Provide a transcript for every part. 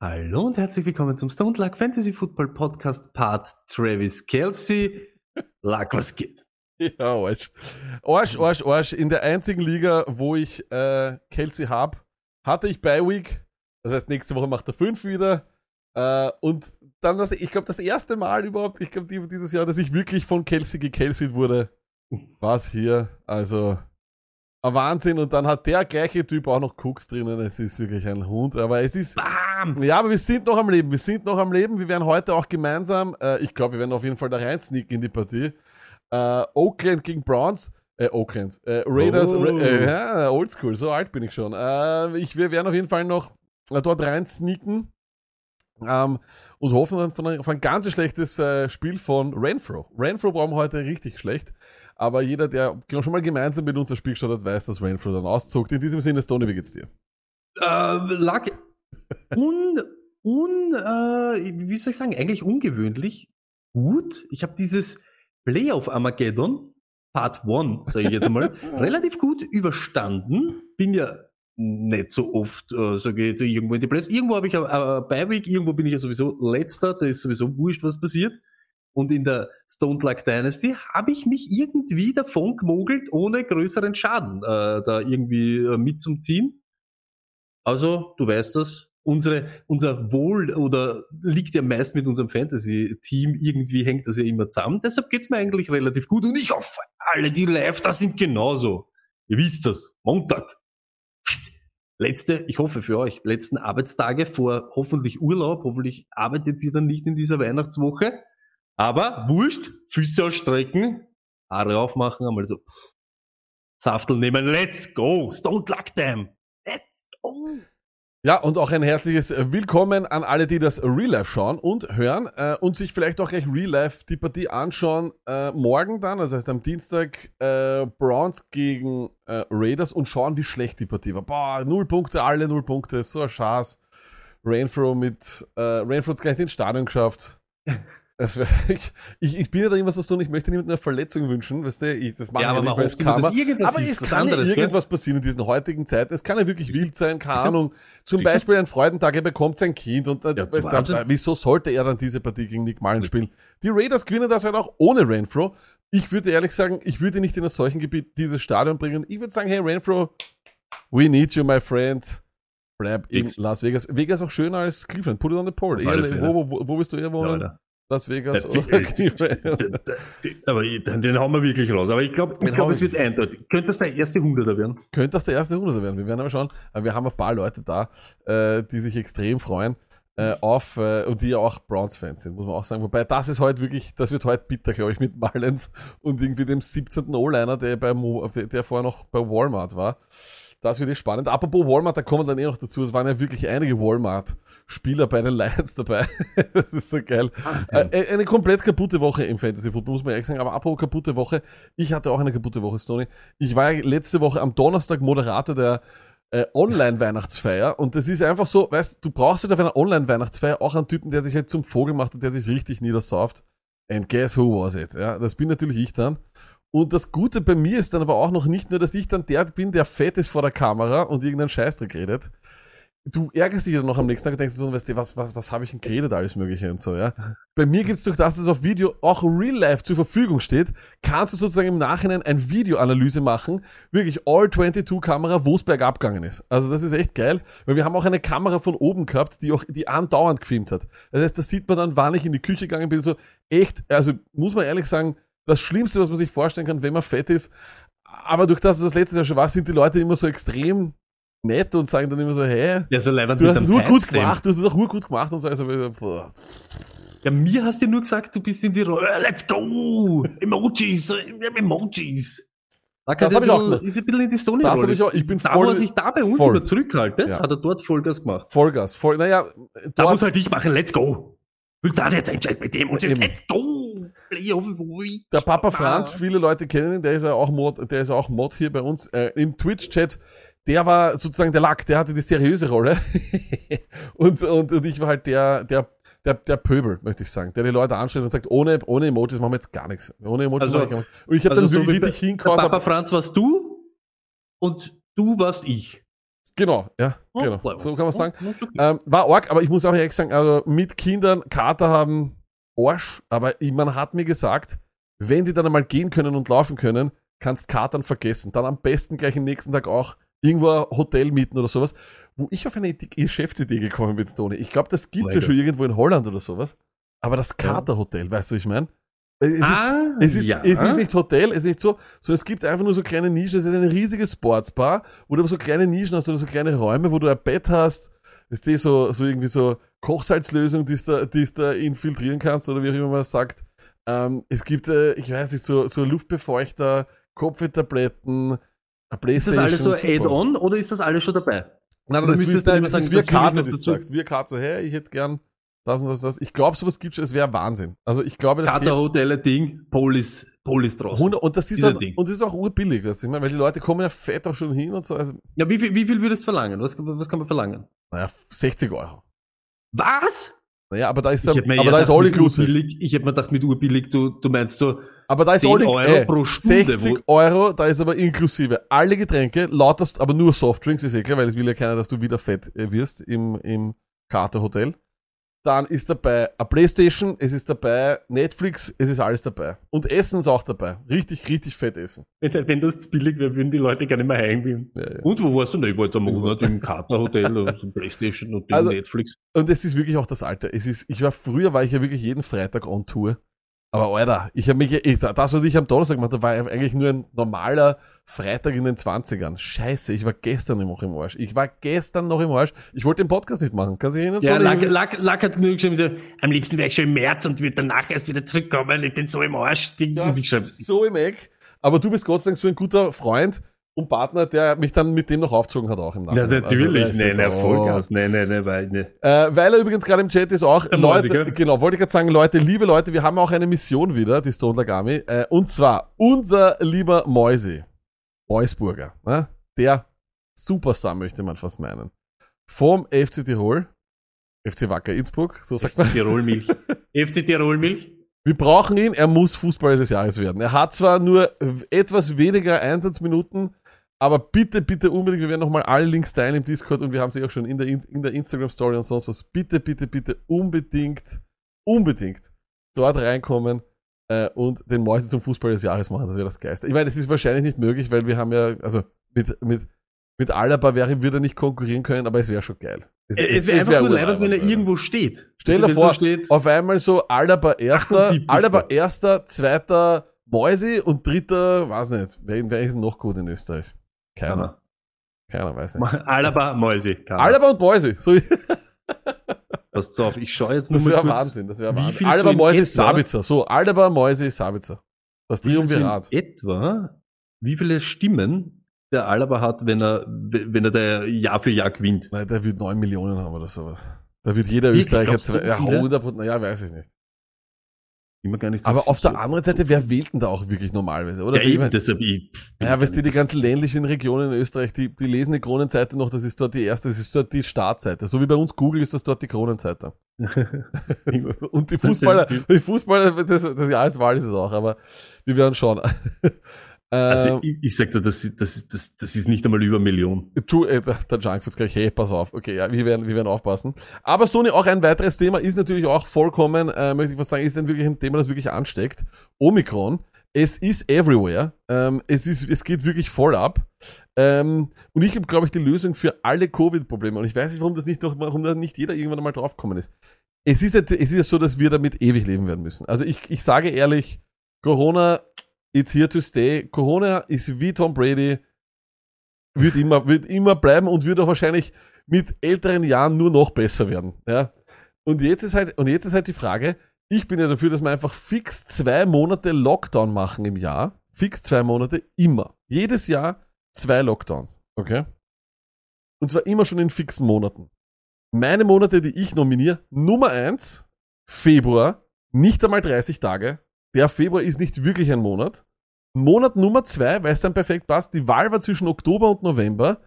Hallo und herzlich willkommen zum Stone Luck Fantasy Football Podcast Part Travis Kelsey. Luck, was geht? Ja, Arsch. Arsch, Arsch, Arsch. In der einzigen Liga, wo ich äh, Kelsey hab, hatte ich Bye Week. Das heißt, nächste Woche macht er fünf wieder. Äh, und dann, das, ich glaube, das erste Mal überhaupt, ich glaube, dieses Jahr, dass ich wirklich von Kelsey gekelseyt wurde, war's hier. Also, ein Wahnsinn. Und dann hat der gleiche Typ auch noch Cooks drinnen. Es ist wirklich ein Hund. Aber es ist. Bam! Ja, aber wir sind noch am Leben. Wir sind noch am Leben. Wir werden heute auch gemeinsam, äh, ich glaube, wir werden auf jeden Fall da rein sneaken in die Partie. Äh, Oakland gegen Browns. Äh, Oakland. Äh, Raiders. Oh. Ra äh, ja, oldschool, so alt bin ich schon. Äh, ich, wir werden auf jeden Fall noch äh, dort rein sneaken. Ähm, und hoffen dann von auf ein ganz schlechtes äh, Spiel von Renfro. Renfro brauchen wir heute richtig schlecht. Aber jeder, der schon mal gemeinsam mit uns das Spiel geschaut hat, weiß, dass Renfro dann auszuckt. In diesem Sinne, Stoney, wie geht's dir? Äh, Luck, un, un, äh, wie soll ich sagen, eigentlich ungewöhnlich gut. Ich habe dieses Playoff Armageddon, Part 1, sage ich jetzt mal, relativ gut überstanden. Bin ja nicht so oft, äh, sage ich jetzt irgendwo in die Playoffs. Irgendwo habe ich äh, Bye Week, irgendwo bin ich ja sowieso letzter, da ist sowieso wurscht, was passiert. Und in der Stone Luck Dynasty habe ich mich irgendwie davon gemogelt, ohne größeren Schaden äh, da irgendwie äh, mitzuziehen. Also, du weißt das, unsere, unser Wohl oder liegt ja meist mit unserem Fantasy-Team, irgendwie hängt das ja immer zusammen. Deshalb geht's mir eigentlich relativ gut und ich hoffe, alle, die live da sind, genauso. Ihr wisst das, Montag. Letzte, ich hoffe für euch, letzten Arbeitstage vor hoffentlich Urlaub, hoffentlich arbeitet ihr dann nicht in dieser Weihnachtswoche. Aber wurscht, Füße ausstrecken, Haare aufmachen, einmal so Saftel nehmen, let's go, Stone Luck Time, let's go. Ja, und auch ein herzliches Willkommen an alle, die das Real Life schauen und hören äh, und sich vielleicht auch gleich Real Life die Partie anschauen. Äh, morgen dann, also heißt am Dienstag, äh, Browns gegen äh, Raiders und schauen, wie schlecht die Partie war. Boah, null Punkte, alle null Punkte, so ein Schatz. Rainfro mit, äh, Rainfro hat gleich den Stadion geschafft. Wär, ich, ich, bin ja da immer so tun, ich möchte niemandem eine Verletzung wünschen, weißt du, ich, das mache Ja, ich aber nicht, man weil es Karma, dass irgendwas aber es kann anderes, ja irgendwas passieren in diesen heutigen Zeiten, es kann ja wirklich wild sein, keine Ahnung, zum Beispiel ein Freudentag, er bekommt sein Kind und äh, Ja, weißt Wahnsinn. äh, wieso sollte er dann diese Partie gegen Nick Mullen spielen? Die Raiders gewinnen das halt auch ohne Renfro. Ich würde ehrlich sagen, ich würde nicht in einem solchen Gebiet dieses Stadion bringen. Ich würde sagen, hey Renfro, we need you, my friend. Bleib in. Las Vegas. Vegas auch schöner als Cleveland. Put it on the alle Eher, wo, wo, wo willst du eher wohnen? Alter. Las Vegas Ja, oder die- Cleveland? Aber den, den hauen wir wirklich raus. Aber ich glaube, ich glaub, es wir wird eindeutig. Könnte das der erste Hunderter werden? Könnte das der erste Hunderter werden. Wir werden aber schauen. Aber wir haben ein paar Leute da, äh, die sich extrem freuen äh, auf äh, und die ja auch Browns-Fans sind, muss man auch sagen. Wobei das ist heute wirklich, das wird heute bitter, glaube ich, mit Mullins und irgendwie dem 17. O-Liner, der, bei Mo, der vorher noch bei Walmart war. Das wird spannend. Apropos Walmart, da kommen wir dann eh noch dazu. Es waren ja wirklich einige Walmart-Spieler bei den Lions dabei. das ist so geil. Äh, eine komplett kaputte Woche im Fantasy Football, muss man ehrlich sagen. Aber apropos kaputte Woche, ich hatte auch eine kaputte Woche, Stoney. Ich war ja letzte Woche am Donnerstag Moderator der äh, Online-Weihnachtsfeier und das ist einfach so, weißt du, brauchst halt auf einer Online-Weihnachtsfeier auch einen Typen, der sich halt zum Vogel macht und der sich richtig niedersauft. And guess who was it? Ja, das bin natürlich ich dann. Und das Gute bei mir ist dann aber auch noch nicht nur, dass ich dann der bin, der fett ist vor der Kamera und irgendeinen Scheißdreck redet. Du ärgerst dich dann noch am nächsten Tag und denkst so, weißt du, was, was, was habe ich denn geredet, alles Mögliche und so, ja. Bei mir gibt's durch das, dass es auf Video auch real life zur Verfügung steht, kannst du sozusagen im Nachhinein ein Videoanalyse machen, wirklich all 22 Kamera, wo es bergab gegangen ist. Also das ist echt geil, weil wir haben auch eine Kamera von oben gehabt, die auch, die andauernd gefilmt hat. Das heißt, das sieht man dann, wann ich in die Küche gegangen bin, so echt, also muss man ehrlich sagen, das Schlimmste, was man sich vorstellen kann, wenn man fett ist. Aber durch das, dass das letztes Jahr schon war, sind die Leute immer so extrem nett und sagen dann immer so, hey, Ja, so du hast es einem nur gut Timestamp. gemacht, du hast es auch nur gut gemacht und so. Also, boah. Ja, mir hast du nur gesagt, du bist in die Rolle. Let's go! Emojis! äh, Emojis! Lack Das hat hab ich auch gemacht. Ist ein bisschen in die Stone Das hab ich auch- ich bin da, voll- wo er sich da bei uns voll. immer zurückhaltet, Ja. hat er dort Vollgas gemacht. Vollgas, voll, naja, Da muss halt ich machen, let's go. Willst du auch jetzt entscheiden mit dem und Ja, jetzt let's go. Der Papa. Franz, viele Leute kennen ihn, der ist ja auch Mod, der ist ja auch Mod hier bei uns äh, im Twitch-Chat. Der war sozusagen der Lack, der hatte die seriöse Rolle. und, und, und ich war halt der, der, der, der Pöbel, möchte ich sagen, der die Leute anstellt und sagt, ohne, ohne Emojis machen wir jetzt gar nichts. Ohne Emojis Also- machen wir gar nichts. Und ich habe also dann so wirklich richtig hingehauen. Papa Franz warst du und du warst ich. Genau, ja, Oh, genau. So kann man sagen. Oh, okay. Ähm, war arg, aber ich muss auch ehrlich sagen, also mit Kindern Kater haben Arsch, aber man hat mir gesagt, wenn die dann einmal gehen können und laufen können, kannst Katern vergessen. Dann am besten gleich am nächsten Tag auch irgendwo ein Hotel mieten oder sowas, wo ich auf eine Idee- Geschäftsidee gekommen bin, Tony. Ich glaube, das gibt's ja Leider. schon irgendwo in Holland oder sowas. Aber das Katerhotel, weißt du, was ich meine? Es ist, ah, es ist, ja. es ist nicht Hotel, es ist nicht so, so es gibt einfach nur so kleine Nischen, es ist eine riesige Sportsbar, wo du aber so kleine Nischen hast oder so kleine Räume, wo du ein Bett hast, ist die so, so irgendwie so Kochsalzlösung, die du da, die's da infiltrieren kannst oder wie auch immer man das sagt. Ähm, es gibt, äh, ich weiß nicht, so, so Luftbefeuchter, Kopftabletten, Ist das alles so. Add-on oder ist das alles schon dabei? Nein, Oder das, müsstest ist, du immer sagen, das Karte, dazu? sagst. Wie Karte, so, hey, ich hätte gern das und das, das. Ich glaube, sowas gibt's, es wäre Wahnsinn. Also ich glaube, das gibt's. Katerhotel, Ding, Polis, Polis draußen. 100, und das ist Ding. und das ist auch urbillig, weißt du, ich meine, weil die Leute kommen ja fett auch schon hin und so, also, Ja, wie viel, wie viel würdest du verlangen? Was, was kann man verlangen? naja, 60 Euro. Was? Naja, aber da ist, mir aber da ist all inclusive. urbillig- Ich hätte mir gedacht, mit urbillig, du, du meinst so, Aber da ist 10 all in- Euro pro Stunde, 60 Euro, da ist aber inklusive alle Getränke, lauterst, aber nur Softdrinks, ist eh klar, weil es will ja keiner, dass du wieder fett äh, wirst im, im Carter-Hotel. Dann ist dabei eine Playstation, es ist dabei Netflix, es ist alles dabei. Und Essen ist auch dabei. Richtig, richtig fett essen. wenn, wenn das zu billig wäre, würden die Leute gar nicht mehr heimgehen. Ja, ja. Und wo warst du denn? Ich war jetzt einen Monat im Katerhotel und im Playstation und im Also- Netflix. Und es ist wirklich auch das Alter. Es ist, ich war früher, war ich ja wirklich jeden Freitag on Tour. Aber Alter, ich habe mich, ich, das, was ich am Donnerstag gemacht habe, war eigentlich nur ein normaler Freitag in den 20ern. Scheiße, ich war gestern noch im Arsch. Ich war gestern noch im Arsch. Ich wollte den Podcast nicht machen. Kannst du dich erinnern? Ja, Lack, Lack, Lack hat genug geschrieben, so, am liebsten wäre ich schon im März und würde danach erst wieder zurückkommen. Ich bin so im Arsch. Die, Ja, so im Eck. Aber du bist Gott sei Dank so ein guter Freund und Partner, der mich dann mit dem noch aufgezogen hat, auch im ja, Nachhinein. natürlich. Also, nein, nein, Vollgas. Nein, nein, nein, weil, ne. Äh, weil er übrigens gerade im Chat ist auch, Der Leute, gell? genau, wollte ich gerade sagen, Leute, liebe Leute, wir haben auch eine Mission wieder, die Stone Lagami, äh, und zwar unser lieber Mäusi, Meusburger, ne? der Superstar möchte man fast meinen, vom FC Tirol, FC Wacker Innsbruck, so sagt man. FC Tirol Milch. FC Tirol Milch. Wir brauchen ihn, er muss Fußballer des Jahres werden. Er hat zwar nur etwas weniger Einsatzminuten, aber bitte, bitte unbedingt, wir werden nochmal alle Links teilen im Discord und wir haben sie auch schon in der, In- der Instagram-Story und sonst was. Bitte, bitte, bitte unbedingt, unbedingt dort reinkommen äh, und den Mäuse zum Fußball des Jahres machen. Das wäre das Geiste. Ich meine, es ist wahrscheinlich nicht möglich, weil wir haben ja, also mit, mit, mit Alaba wäre, würde er nicht konkurrieren können, aber es wäre schon geil. Es wäre einfach wär nur leibend, wenn er irgendwo steht. Stell Also, dir vor, so steht, auf einmal so Alaba erster, 78. Alaba erster, zweiter Mäusi und dritter, weiß nicht, wer, wer ist noch gut in Österreich? Keiner. Keiner weiß nicht. Alaba, Mäuse. Alaba und Mäusi, so, Passt auf, ich schaue jetzt nur das mal wäre kurz. Wahnsinn, das wäre Wahnsinn. Alaba, so in Mäusi, etwa? Sabitzer, so, Alaba, Mäusi, Sabitzer. Das Triumvirat. in etwa, wie viele Stimmen der Alaba hat, wenn er, wenn er da Jahr für Jahr gewinnt. Nein, der wird 9 Millionen haben oder sowas. Da wird jeder? Österreicher, ja, viele? 100 naja, weiß ich nicht. Immer gar nicht so Aber auf der sicher. anderen Seite, wer wählt denn da auch wirklich normalerweise, oder? Ja, Ich eben, mein- deshalb, ich, Ja, weißt du, die so ganzen ländlichen Regionen in Österreich, die, die lesen die Kronenseite noch, das ist dort die erste, das ist dort die Startseite. So wie bei uns Google ist das dort die Kronenseite. Und die Fußballer, die Fußballer, das, das Jahreswahl ist es auch, aber wir werden schauen. Also Ähm, ich, ich sag dir, das, das, das, das ist nicht einmal über eine Million. True, äh, der Junkfoods gleich, hey, pass auf. Okay, ja, wir werden, wir werden aufpassen. Aber Sony, auch ein weiteres Thema ist natürlich auch vollkommen, äh, möchte ich was sagen, ist ein wirklich ein Thema, das wirklich ansteckt. Omikron. Es ist everywhere. Ähm, es ist, es geht wirklich voll ab. Ähm, und ich habe, glaube ich, die Lösung für alle Covid-Probleme. Und ich weiß nicht, warum das nicht noch, warum da nicht jeder irgendwann einmal draufgekommen ist. Es ist ja, es ist ja so, dass wir damit ewig leben werden müssen. Also ich, ich sage ehrlich, Corona, it's here to stay. Corona ist wie Tom Brady, wird immer, wird immer bleiben und wird auch wahrscheinlich mit älteren Jahren nur noch besser werden. Ja? Und jetzt ist halt, und jetzt ist halt die Frage, ich bin ja dafür, dass wir einfach fix zwei Monate Lockdown machen im Jahr. fix zwei Monate, immer. Jedes Jahr zwei Lockdowns, okay? Und zwar immer schon in fixen Monaten. Meine Monate, die ich nominiere, Nummer eins, Februar, nicht einmal 30 Tage. Der Februar ist nicht wirklich ein Monat. Monat Nummer zwei, weil es dann perfekt passt, die Wahl war zwischen Oktober und November.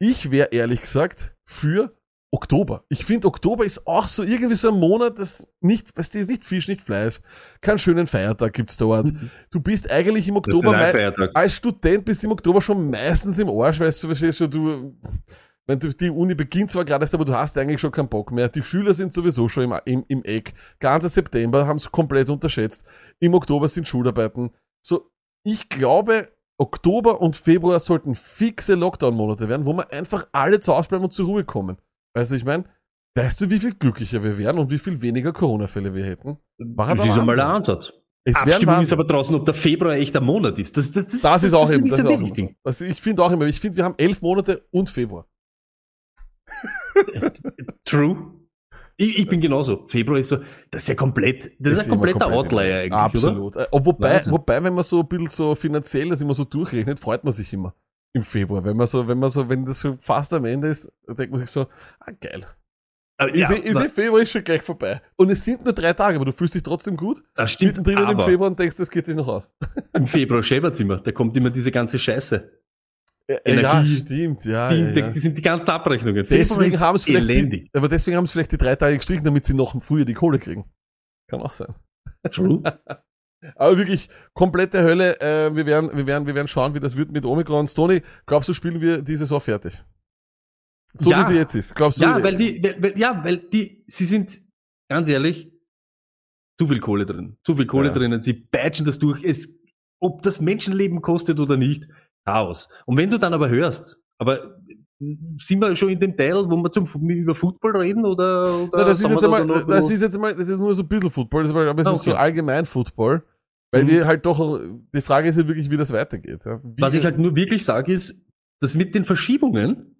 Ich wäre ehrlich gesagt für Oktober. Ich finde, Oktober ist auch so irgendwie so ein Monat, das nicht, weißt du, ist nicht Fisch, nicht Fleisch. Keinen schönen Feiertag gibt's dort. Du bist eigentlich im Oktober, als Student bist du im Oktober schon meistens im Arsch, weißt du, verstehst du, du, wenn du, die Uni beginnt zwar gerade erst, aber du hast eigentlich schon keinen Bock mehr. Die Schüler sind sowieso schon im, im, im Eck. Ganzer September haben es komplett unterschätzt. Im Oktober sind Schularbeiten. So, ich glaube, Oktober und Februar sollten fixe Lockdown-Monate werden, wo wir einfach alle zu Hause bleiben und zur Ruhe kommen. Weißt du, ich meine, weißt du, wie viel glücklicher wir wären und wie viel weniger Corona-Fälle wir hätten? War Das ist einmal der. Ansatz. Es wäre Abstimmung ist aber draußen, ob der Februar echt ein Monat ist. Das, das, das, Das ist auch eben, das ist auch immer. Also ich finde auch immer, ich finde, wir haben elf Monate und Februar. True. Ich, ich bin genauso. Februar ist so, das ist ja komplett, das ist, ein kompletter komplett Outlier eigentlich, oder? Absolut. Äh, ob- Wobei, Wahnsinn. wobei, wenn man so ein bisschen so finanziell das immer so durchrechnet, freut man sich immer im Februar. Wenn man so, wenn man so, wenn das so fast am Ende ist, dann denkt man sich so, ah geil. Aber Ist, ja, ist eh Februar ist schon gleich vorbei. Und es sind nur drei Tage, aber du fühlst dich trotzdem gut. das stimmt, Mittendrin im Februar und denkst, das geht sich noch aus. im Februar schäbert's immer. Da kommt immer diese ganze Scheiße. Äh, ja, Energie. stimmt, ja. Die, ja, die sind die ganzen Abrechnungen. Deswegen haben es vielleicht, die, aber deswegen haben es vielleicht die drei Tage gestrichen, damit sie noch früher die Kohle kriegen. Kann auch sein. True. Aber wirklich komplette Hölle. Äh, wir werden, wir werden, wir werden schauen, wie das wird mit Omikron. Tony, glaubst du, spielen wir die Saison fertig? So Ja. wie sie jetzt ist. Glaubst du? Ja, weil die, weil, weil, ja, weil die, sie sind, ganz ehrlich, zu viel Kohle drin. Zu viel Kohle Ja. drinnen. Sie batchen das durch. Es, ob das Menschenleben kostet oder nicht, Chaos. Und wenn du dann aber hörst, aber sind wir schon in dem Teil, wo wir zum, über Football reden oder, oder Na, das ist jetzt da einmal, noch- das ist jetzt einmal, das ist nur so ein bisschen Football, aber es Ah, ist so okay. allgemein Football. Weil Mhm. wir halt doch, die Frage ist ja wirklich, wie das weitergeht. Wie, Was ich halt nur wirklich sage, ist, dass mit den Verschiebungen,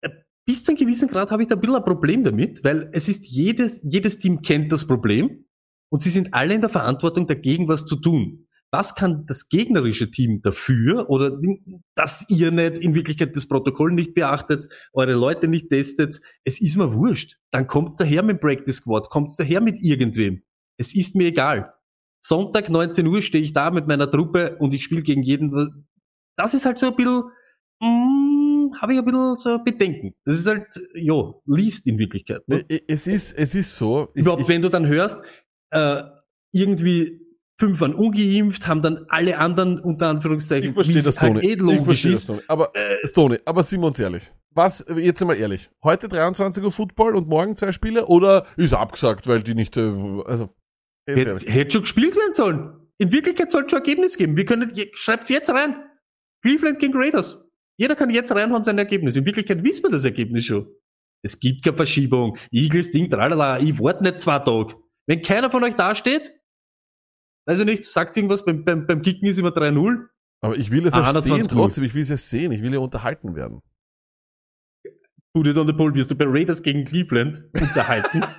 äh, bis zu einem gewissen Grad habe ich da ein bisschen ein Problem damit, weil es ist jedes, jedes Team kennt das Problem und sie sind alle in der Verantwortung, dagegen was zu tun. Was kann das gegnerische Team dafür oder dass ihr nicht in Wirklichkeit das Protokoll nicht beachtet, eure Leute nicht testet? Es ist mir wurscht. Dann kommt's daher mit dem Practice Squad, kommt's daher mit irgendwem. Es ist mir egal. Sonntag 19 Uhr stehe ich da mit meiner Truppe und ich spiele gegen jeden. Das ist halt so ein bisschen, mm, habe ich ein bisschen so Bedenken. Das ist halt, ja, liest in Wirklichkeit. Ne? Es ist, es ist so. Ich, Überhaupt, ich, wenn du dann hörst, äh, irgendwie fünf waren ungeimpft, haben dann alle anderen unter Anführungszeichen, ich verstehe das, Toni. ich verstehe das. Toni. Aber, Äh, Toni, aber sind wir uns ehrlich. Was, jetzt einmal ehrlich. Heute 23 Uhr Football und morgen zwei Spiele oder ist abgesagt, weil die nicht, äh, also, Hätte ehrlich. hätte schon gespielt werden sollen. In Wirklichkeit soll es schon Ergebnis geben. Wir können, schreibt's jetzt rein. Cleveland gegen Raiders. Jeder kann jetzt reinhauen sein Ergebnis. In Wirklichkeit wissen wir das Ergebnis schon. Es gibt keine Verschiebung. Eagles Ding, tralala. Ich warte nicht zwei Tage. Wenn keiner von euch da steht, weiß ich nicht, sagt irgendwas, beim, beim, beim Kicken ist immer 3-0. Aber ich will es ja sehen 21 trotzdem. Ich will es ja sehen. Ich will ja unterhalten werden. Put it on the pole, wirst du bei Raiders gegen Cleveland unterhalten.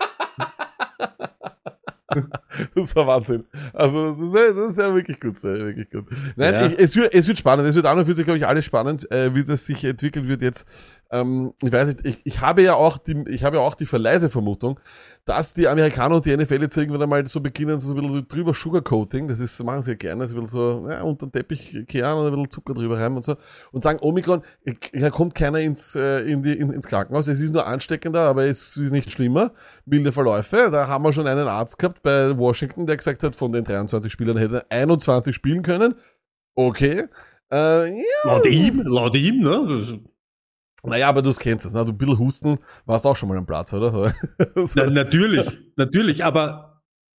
Das war Wahnsinn. Also, das ist, das ist ja wirklich gut, sehr, wirklich gut. Nein, Ja. ich, es, wird, es wird spannend. Es wird an und für sich, glaube ich, alles spannend, äh, wie das sich entwickeln wird jetzt. Ähm, ich weiß nicht, ich, ich habe ja auch die, ich habe ja auch die verleise Vermutung, dass die Amerikaner und die NFL jetzt irgendwann einmal so beginnen, so ein bisschen drüber Sugarcoating, das ist, machen sie ja gerne, ein bisschen so, ja, unter den Teppich kehren und ein bisschen Zucker drüber rein und so, und sagen, Omikron, da kommt keiner ins, äh, in die, in, ins Krankenhaus, es ist nur ansteckender, aber es ist nicht schlimmer, milde Verläufe, da haben wir schon einen Arzt gehabt bei Washington, der gesagt hat, von den 23 Spielern hätte er 21 spielen können, okay, äh, ja, laut ihm, laut ihm, ne? Naja, aber du kennst es, ne? du ein bisschen husten, warst auch schon mal am Platz, oder? So. so. Na, natürlich, natürlich, aber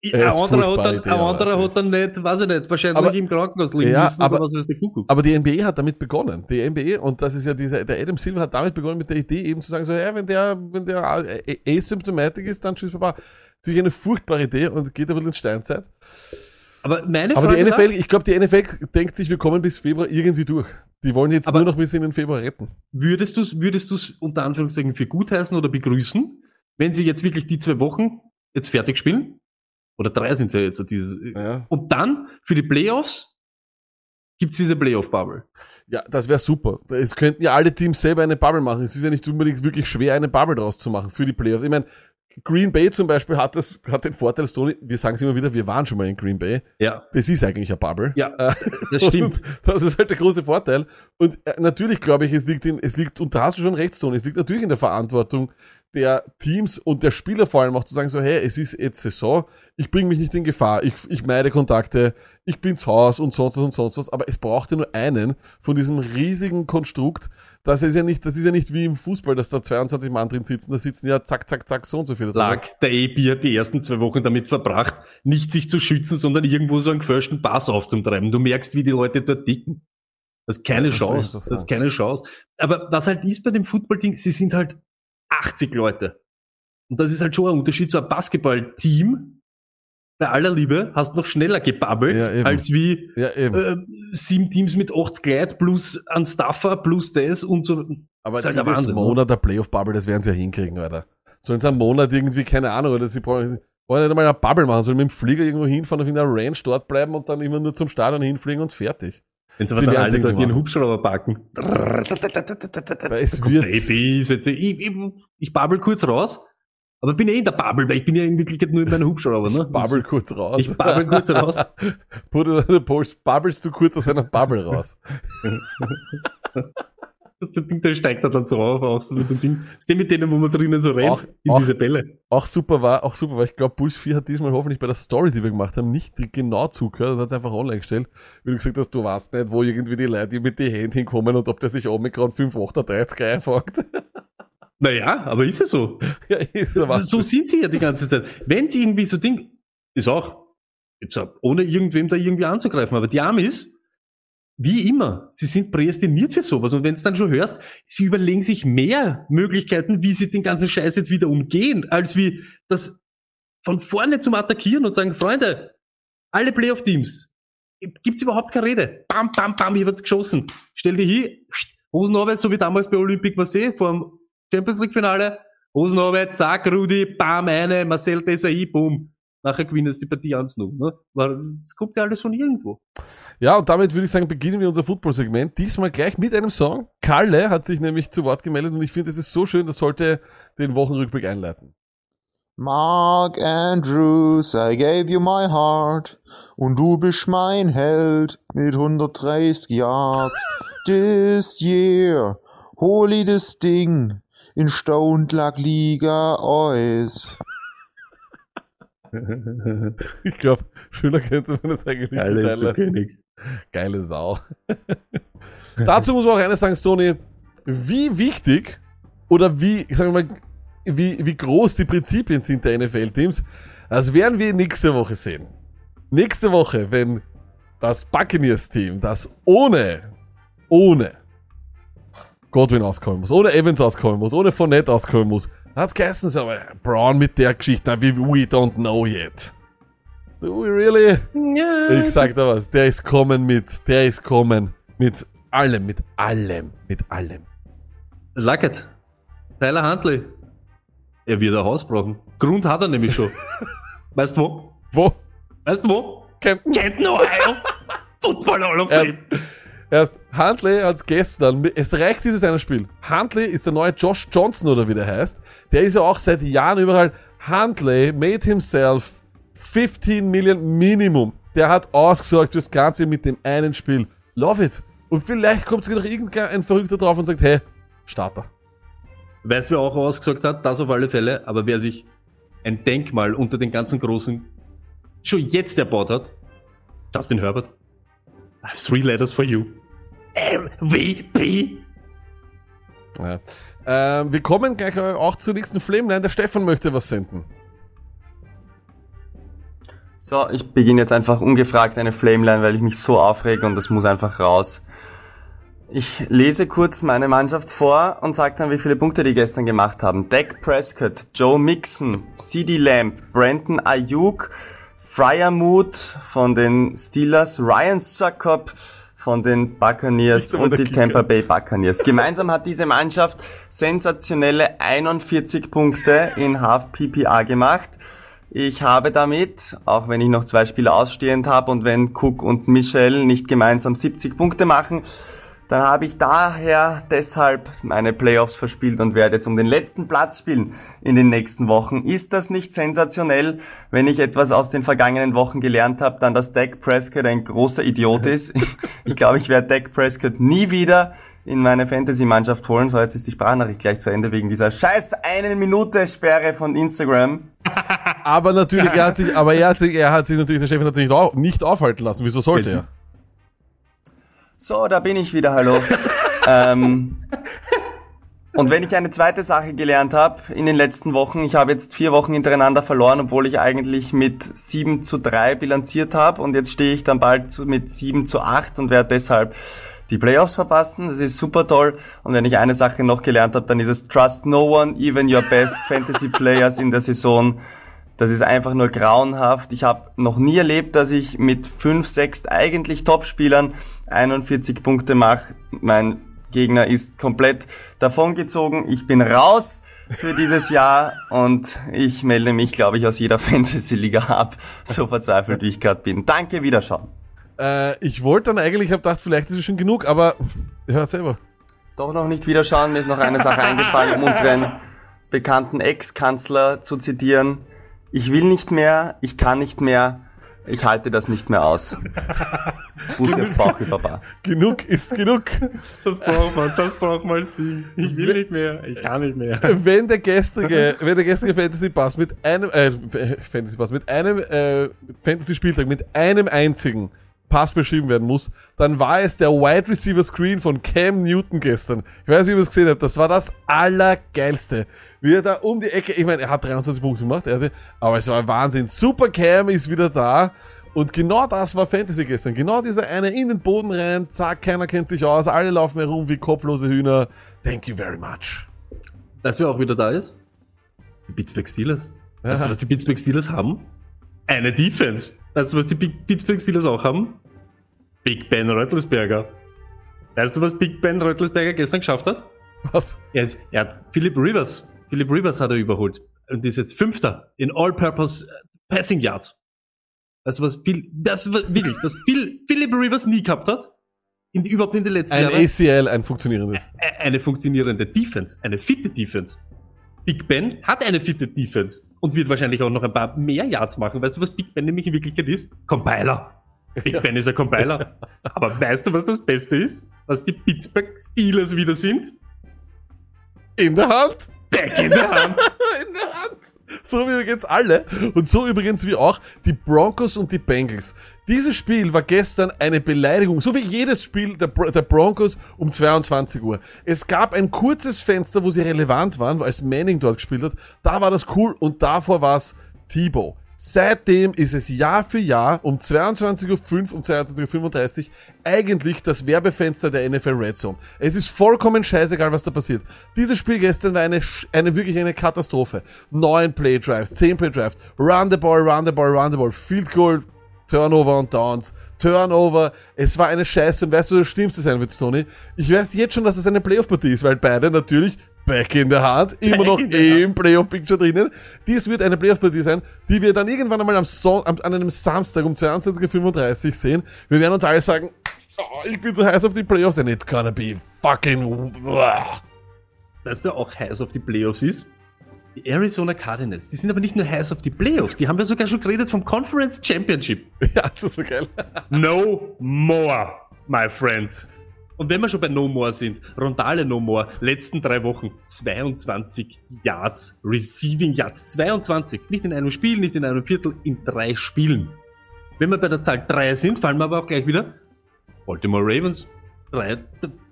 ein anderer, hat dann, Idee, ein aber anderer hat dann nicht, weiß ich nicht, wahrscheinlich Aber- im Krankenhaus liegen Ja, müssen aber- oder was weiß der Kuckuck. Aber die NBA hat damit begonnen. Die NBA, und das ist ja dieser, der Adam Silver hat damit begonnen mit der Idee eben zu sagen, so, ja, wenn der, wenn der asymptomatic ist, dann tschüss, Baba. Natürlich eine furchtbare Idee und geht ein bisschen in Steinzeit. Aber meine Aber Frage die NFL, ich glaube, die NFL denkt sich, wir kommen bis Februar irgendwie durch. Die wollen jetzt Aber- nur noch bis in den Februar retten. würdest du es würdest du's unter Anführungszeichen für gutheißen oder begrüßen, wenn sie jetzt wirklich die zwei Wochen jetzt fertig spielen? Oder drei sind ja jetzt. Dieses, Ja. Und dann für die Playoffs gibt's diese Playoff-Bubble. Ja, das wäre super. Es könnten ja alle Teams selber eine Bubble machen. Es ist ja nicht unbedingt wirklich schwer, eine Bubble draus zu machen für die Playoffs. Ich meine, Green Bay zum Beispiel hat das, hat den Vorteil, Stoney, wir sagen es immer wieder, wir waren schon mal in Green Bay. Ja. Das ist eigentlich eine Bubble. Ja, Äh, das stimmt. Das ist halt der große Vorteil. Und äh, natürlich glaube ich, es liegt in, es liegt, und da hast du schon recht, Stone, es liegt natürlich in der Verantwortung der Teams und der Spieler vor allem auch zu sagen so, hey, es ist jetzt Saison, ich bringe mich nicht in Gefahr, ich, ich meide Kontakte, ich bin zu Hause und sonst was und sonst was, aber es braucht ja nur einen von diesem riesigen Konstrukt, das ist ja nicht, das ist ja nicht wie im Fußball, dass da 22 Mann drin sitzen, da sitzen ja zack, zack, zack, so und so viele. Lag der hat die ersten zwei Wochen damit verbracht, nicht sich zu schützen, sondern irgendwo so einen gefälschten Pass aufzutreiben. Du merkst, wie die Leute dort dicken. Das ist keine Ja, das Chance. doch Das ist sagen. keine Chance. Aber was halt ist bei dem Football-Ding, sie sind halt 80 Leute. Und das ist halt schon ein Unterschied zu einem Basketball-Team. Bei aller Liebe hast noch schneller gebabbelt, Ja, als wie Ja, äh, sieben Teams mit 80 Gleit plus ein Stuffer plus das und so. Aber ist halt der das Wahnsinn? Monat der Playoff-Bubble, das werden sie ja hinkriegen, Alter. Sollen sie einen Monat irgendwie, keine Ahnung, oder sie brauchen, wollen nicht einmal eine Bubble machen, sollen mit dem Flieger irgendwo hinfahren, auf irgendeiner Ranch dort bleiben und dann immer nur zum Stadion hinfliegen und fertig. Wenn sie aber dann alle dort ihren. Hubschrauber packen. es wird- ich, ich babbel kurz raus, aber bin ja in der Bubble, weil ich bin ja in Wirklichkeit nur in meinem Hubschrauber, ne? Bubble kurz raus. Ich babbel kurz raus. The post, bubbelst du kurz aus einer Bubble raus. Das Ding, der steigt da dann so auf, auch so mit dem Ding. Ist der mit denen, wo man drinnen so rennt, Auch- in auch- diese Bälle. Auch super war, auch super war, ich glaube, Puls 4 hat diesmal hoffentlich bei der Story, die wir gemacht haben, nicht genau zugehört und hat es einfach online gestellt. Wie du gesagt hast, du weißt nicht, wo irgendwie die Leute mit die Hände hinkommen und ob der sich Omikron 538 einfängt. Naja, aber ist es so. ja, ist. So sind sie ja die ganze Zeit. Wenn sie irgendwie so Ding, ist auch, auch, ohne irgendwem da irgendwie anzugreifen, aber die Amis, wie immer, sie sind prädestiniert für sowas. Und wenn du dann schon hörst, sie überlegen sich mehr Möglichkeiten, wie sie den ganzen Scheiß jetzt wieder umgehen, als wie das von vorne zum Attackieren und sagen, Freunde, alle Playoff-Teams, gibt's überhaupt keine Rede. Bam, bam, bam, hier wird's geschossen. Stell dich hin, Hosenarbeit, so wie damals bei Olympic Marseille, vor dem Champions League Finale. Hosenarbeit, zack, Rudi, bam, eine, Marcel Desailly, boom. Nachher gewinnen sie die Partie 1-0. Ne? Weil Es kommt ja alles von irgendwo. Ja, und damit würde ich sagen, beginnen wir unser Football-Segment. Diesmal gleich mit einem Song. Kalle hat sich nämlich zu Wort gemeldet und ich finde, es ist so schön, das sollte den Wochenrückblick einleiten. Mark Andrews, I gave you my heart. Und du bist mein Held mit 130 Yards. This year hol ich das Ding in Stauntlag Liga Eus. Ich glaube, schöner könnte man das eigentlich nicht Geile. König. Geile Sau. Dazu muss man auch eines sagen, Stoney, wie wichtig oder wie, ich sag mal, wie, wie groß die Prinzipien sind der NFL-Teams, das werden wir nächste Woche sehen. Nächste Woche, wenn das Buccaneers-Team, das ohne, ohne Godwin auskommen muss, ohne Evans auskommen muss, ohne Fournette auskommen muss, hat's geheißen, aber Brown mit der Geschichte, na, we, we don't know yet. Do we really? Ja. Ich sag da was, der ist kommen mit, der ist kommen mit allem, mit allem, mit allem. Lacket. Tyler Huntley. Er wird ein Haus brauchen. Grund hat er nämlich schon. weißt du wo? Wo? Weißt du wo? Captain? Kenton, Ohio. Football Hall of Fame. Erst Huntley hat's gestern, es reicht dieses eine Spiel. Huntley ist der neue Josh Johnson oder wie der heißt. Der ist ja auch seit Jahren überall. Huntley made himself 15 Million Minimum. Der hat ausgesorgt fürs Ganze mit dem einen Spiel. Love it. Und vielleicht kommt sogar noch irgendein Verrückter drauf und sagt, hey, Starter. Weißt du, wer auch ausgesagt hat? Das auf alle Fälle. Aber wer sich ein Denkmal unter den ganzen Großen schon jetzt erbaut hat, Justin Herbert. I have three letters for you. MVP. Ja. Ähm, wir kommen gleich auch zur nächsten Flameline. Der Stefan möchte was senden. So, ich beginne jetzt einfach ungefragt eine Flameline, weil ich mich so aufrege und das muss einfach raus. Ich lese kurz meine Mannschaft vor und sage dann, wie viele Punkte die gestern gemacht haben. Dak Prescott, Joe Mixon, CD Lamb, Brandon Ayuk, Fryermuth von den Steelers, Ryan Suckup von den Buccaneers und die Kicker. Tampa Bay Buccaneers. Gemeinsam hat diese Mannschaft sensationelle 41 Punkte in Half PPA gemacht. Ich habe damit, auch wenn ich noch zwei Spiele ausstehend habe und wenn Cook und Michel nicht gemeinsam 70 Punkte machen, dann habe ich daher deshalb meine Playoffs verspielt und werde jetzt um den letzten Platz spielen in den nächsten Wochen. Ist das nicht sensationell, wenn ich etwas aus den vergangenen Wochen gelernt habe, dann dass Dak Prescott ein großer Idiot ist? Ich glaube, ich werde Dak Prescott nie wieder in meine Fantasy-Mannschaft holen. So, jetzt ist die Sprachnachricht gleich zu Ende wegen dieser scheiß eine Minute Sperre von Instagram. Aber natürlich, er hat sich, aber er hat sich, er hat sich natürlich, der Stefan hat sich nicht, au, nicht aufhalten lassen. Wieso sollte er? So, da bin ich wieder, hallo. ähm, und wenn ich eine zweite Sache gelernt habe in den letzten Wochen, ich habe jetzt vier Wochen hintereinander verloren, obwohl ich eigentlich mit 7 zu 3 bilanziert habe und jetzt stehe ich dann bald mit 7 zu 8 und werde deshalb die Playoffs verpassen. Das ist super toll. Und wenn ich eine Sache noch gelernt habe, dann ist es Trust no one, even your best Fantasy Players in der Saison. Das ist einfach nur grauenhaft. Ich habe noch nie erlebt, dass ich mit 5, 6 eigentlich Topspielern 41 Punkte mache. Mein Gegner ist komplett davongezogen. Ich bin raus für dieses Jahr und ich melde mich, glaube ich, aus jeder Fantasy-Liga ab, so verzweifelt wie ich gerade bin. Danke, Wiederschauen. Äh, ich wollte dann eigentlich, ich habe gedacht, vielleicht ist es schon genug, aber hör selber. Doch noch nicht Wiederschauen, mir ist noch eine Sache eingefallen, um unseren bekannten Ex-Kanzler zu zitieren. Ich will nicht mehr, ich kann nicht mehr, ich halte das nicht mehr aus. Fuß aufs Bauch, Papa. Genug ist genug. Das braucht man, das braucht man als Ding. Ich will nicht mehr, ich kann nicht mehr. Wenn der gestrige, wenn der gestrige Fantasy Pass mit einem, äh, Fantasy Pass mit einem, äh, Fantasy Spieltag mit einem einzigen Pass beschrieben werden muss, dann war es der Wide Receiver Screen von Cam Newton gestern. Ich weiß nicht, ob ihr es gesehen habt. Das war das Allergeilste. Wie er da um die Ecke, ich meine, er hat 23 Punkte gemacht, er hatte, aber es war Wahnsinn. Super Cam ist wieder da. Und genau das war Fantasy gestern. Genau dieser eine in den Boden rein, zack, keiner kennt sich aus, alle laufen herum wie kopflose Hühner. Thank you very much. Weißt du, wer auch wieder da ist? Die Pittsburgh Steelers. Weißt du, was die Pittsburgh Steelers haben? Eine Defense. Weißt du, was die Big- Pittsburgh Steelers auch haben? Big Ben Röttelsberger. Weißt du, was Big Ben Röttelsberger gestern geschafft hat? Was? Er, ist, er hat Philip Rivers. Philip Rivers hat er überholt. Und ist jetzt Fünfter in All-Purpose äh, Passing Yards. Weißt du, was viel, das wirklich, was Phil, Philip Rivers nie gehabt hat? In, überhaupt in den letzten Ein Jahren? ACL, ein funktionierendes. Eine funktionierende Defense, eine fitte Defense. Big Ben hat eine fitte Defense und wird wahrscheinlich auch noch ein paar mehr Yards machen. Weißt du, was Big Ben nämlich in Wirklichkeit ist? Compiler. Big Ben ist ein Compiler. Aber weißt du, was das Beste ist? Was die Pittsburgh Steelers wieder sind? In der Hand. Back in the hand. in der Hand. So wie übrigens alle. Und so übrigens wie auch die Broncos und die Bengals. Dieses Spiel war gestern eine Beleidigung, so wie jedes Spiel der, der Broncos um 22 Uhr. Es gab ein kurzes Fenster, wo sie relevant waren, als Manning dort gespielt hat. Da war das cool und davor war es Tebow. Seitdem ist es Jahr für Jahr um 22.05 Uhr, um 22.35 Uhr eigentlich das Werbefenster der NFL Red Zone. Es ist vollkommen scheißegal, was da passiert. Dieses Spiel gestern war eine, eine wirklich eine Katastrophe. Neun Play Drives, zehn Play Drives, Run the Ball, Run the Ball, Run the Ball, Field Goal, Turnover und Downs, Turnover. Es war eine Scheiße und weißt du, das Schlimmste sein wird, Tony? Ich weiß jetzt schon, dass es eine Playoff-Partie ist, weil beide natürlich back in der Hand, immer noch im Playoff-Picture drinnen. Dies wird eine Playoff-Partie sein, die wir dann irgendwann einmal am am, an einem Samstag um 22.35 Uhr sehen. Wir werden uns alle sagen, oh, ich bin so heiß auf die Playoffs and it's gonna be fucking... Weißt du, wer auch heiß auf die Playoffs ist? Die Arizona Cardinals. Die sind aber nicht nur heiß auf die Playoffs, die haben ja sogar schon geredet vom Conference Championship. Ja, das war geil. No more, my friends. Und wenn wir schon bei No More sind, Rondale No More, letzten drei Wochen 22 Yards, Receiving Yards, 22. Nicht in einem Spiel, nicht in einem Viertel, in drei Spielen. Wenn wir bei der Zahl drei sind, fallen wir aber auch gleich wieder. Baltimore Ravens, drei, d-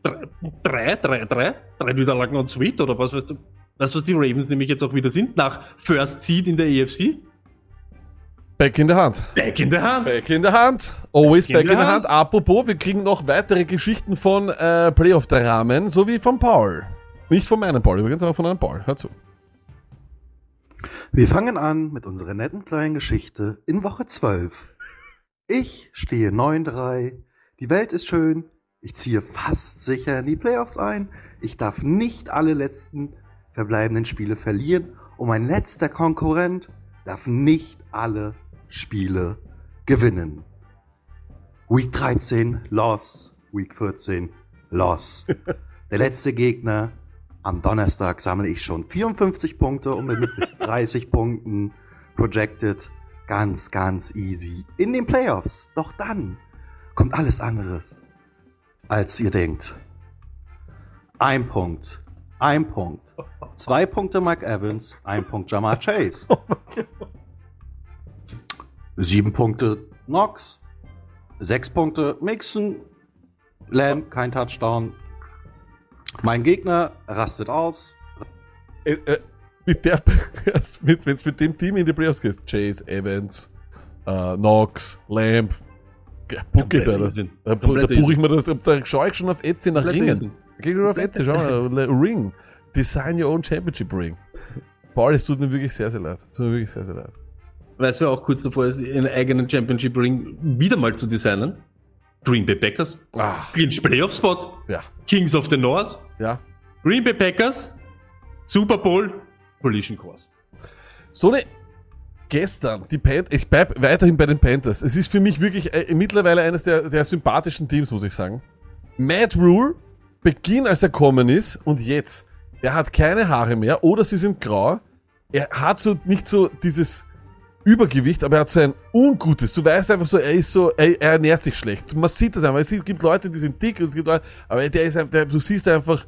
drei, drei, drei, drei, drei Niederlagen und Sweet, oder was weißt du? Du, was die Ravens nämlich jetzt auch wieder sind? Nach First Seed in der EFC? Back in der Hand. Back in the hand. Back in der Hand. Always Back in the der Hand. Apropos, wir kriegen noch weitere Geschichten von äh, Playoff-Dramen, sowie von Paul. Nicht von meinem Paul übrigens, aber von einem Paul. Hör zu. Wir fangen an mit unserer netten kleinen Geschichte in Woche 12. Ich stehe 9-3. Die Welt ist schön. Ich ziehe fast sicher in die Playoffs ein. Ich darf nicht alle letzten verbleibenden Spiele verlieren. Und mein letzter Konkurrent, darf nicht alle Spiele gewinnen. Week 13, Loss. Week 14, Loss. Der letzte Gegner. Am Donnerstag sammle ich schon 54 Punkte und bin mit bis 30 Punkten projected. Ganz, ganz easy. In den Playoffs. Doch dann kommt alles anderes, als ihr denkt. Ein Punkt. Ein Punkt. Zwei Punkte Mike Evans. Ein Punkt Jamar Chase. Sieben Punkte Knox. Sechs Punkte Mixon. Lamb, kein Touchdown. Mein Gegner rastet aus. Äh, äh, mit der, mit, wenn's mit dem Team in die Playoffs gehst, Chase, Evans, äh, Knox, Lamb. Irrsinn. Da, Komplett da buche ich mir das, da schaue ich schon auf Etsy nach Ringen. Da Geh ich auf Etsy, schau mal, Ring. Design your own championship ring. Paul, es tut mir wirklich sehr, sehr leid. Es tut mir wirklich sehr, sehr leid. Weißt du, wer auch kurz davor ist, einen eigenen Championship Ring wieder mal zu designen? Green Bay Packers. Ah, Clinch Playoff Spot. ja, Kings of the North. ja. Green Bay Packers. Super Bowl. Collision Course. So eine gestern, die Panthers, ich bleib weiterhin bei den Panthers. Es ist für mich wirklich äh, mittlerweile eines der, der sympathischen Teams, muss ich sagen. Matt Rule, Beginn als er kommen ist und jetzt. Er hat keine Haare mehr oder sie sind grau. Er hat so nicht so dieses Übergewicht, aber er hat so ein ungutes. Du weißt einfach so, er ist so, er, er ernährt sich schlecht. Man sieht das einfach. Es gibt Leute, die sind dick und es gibt Leute, aber der ist der, du siehst einfach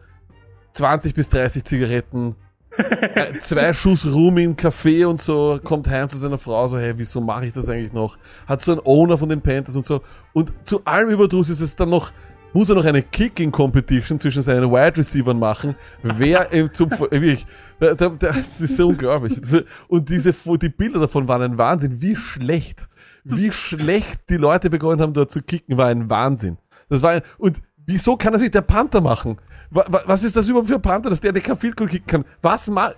20 bis 30 Zigaretten, äh, zwei Schuss Rum im Café und so, kommt heim zu seiner Frau, so, hey, wieso mache ich das eigentlich noch? Hat so einen Owner von den Panthers und so. Und zu allem Überdruss ist es dann noch, muss er noch eine Kicking-Competition zwischen seinen Wide Receivers machen, wer ihm zum, wirklich, da, da, da, das ist so unglaublich. Und diese, die Bilder davon waren ein Wahnsinn, wie schlecht, wie schlecht die Leute begonnen haben, dort zu kicken, war ein Wahnsinn. Das war ein, und wieso kann er sich der Panther machen? Wa- wa- Was ist das überhaupt für ein Panther, dass der den kein Field Goal kicken kann? Was ma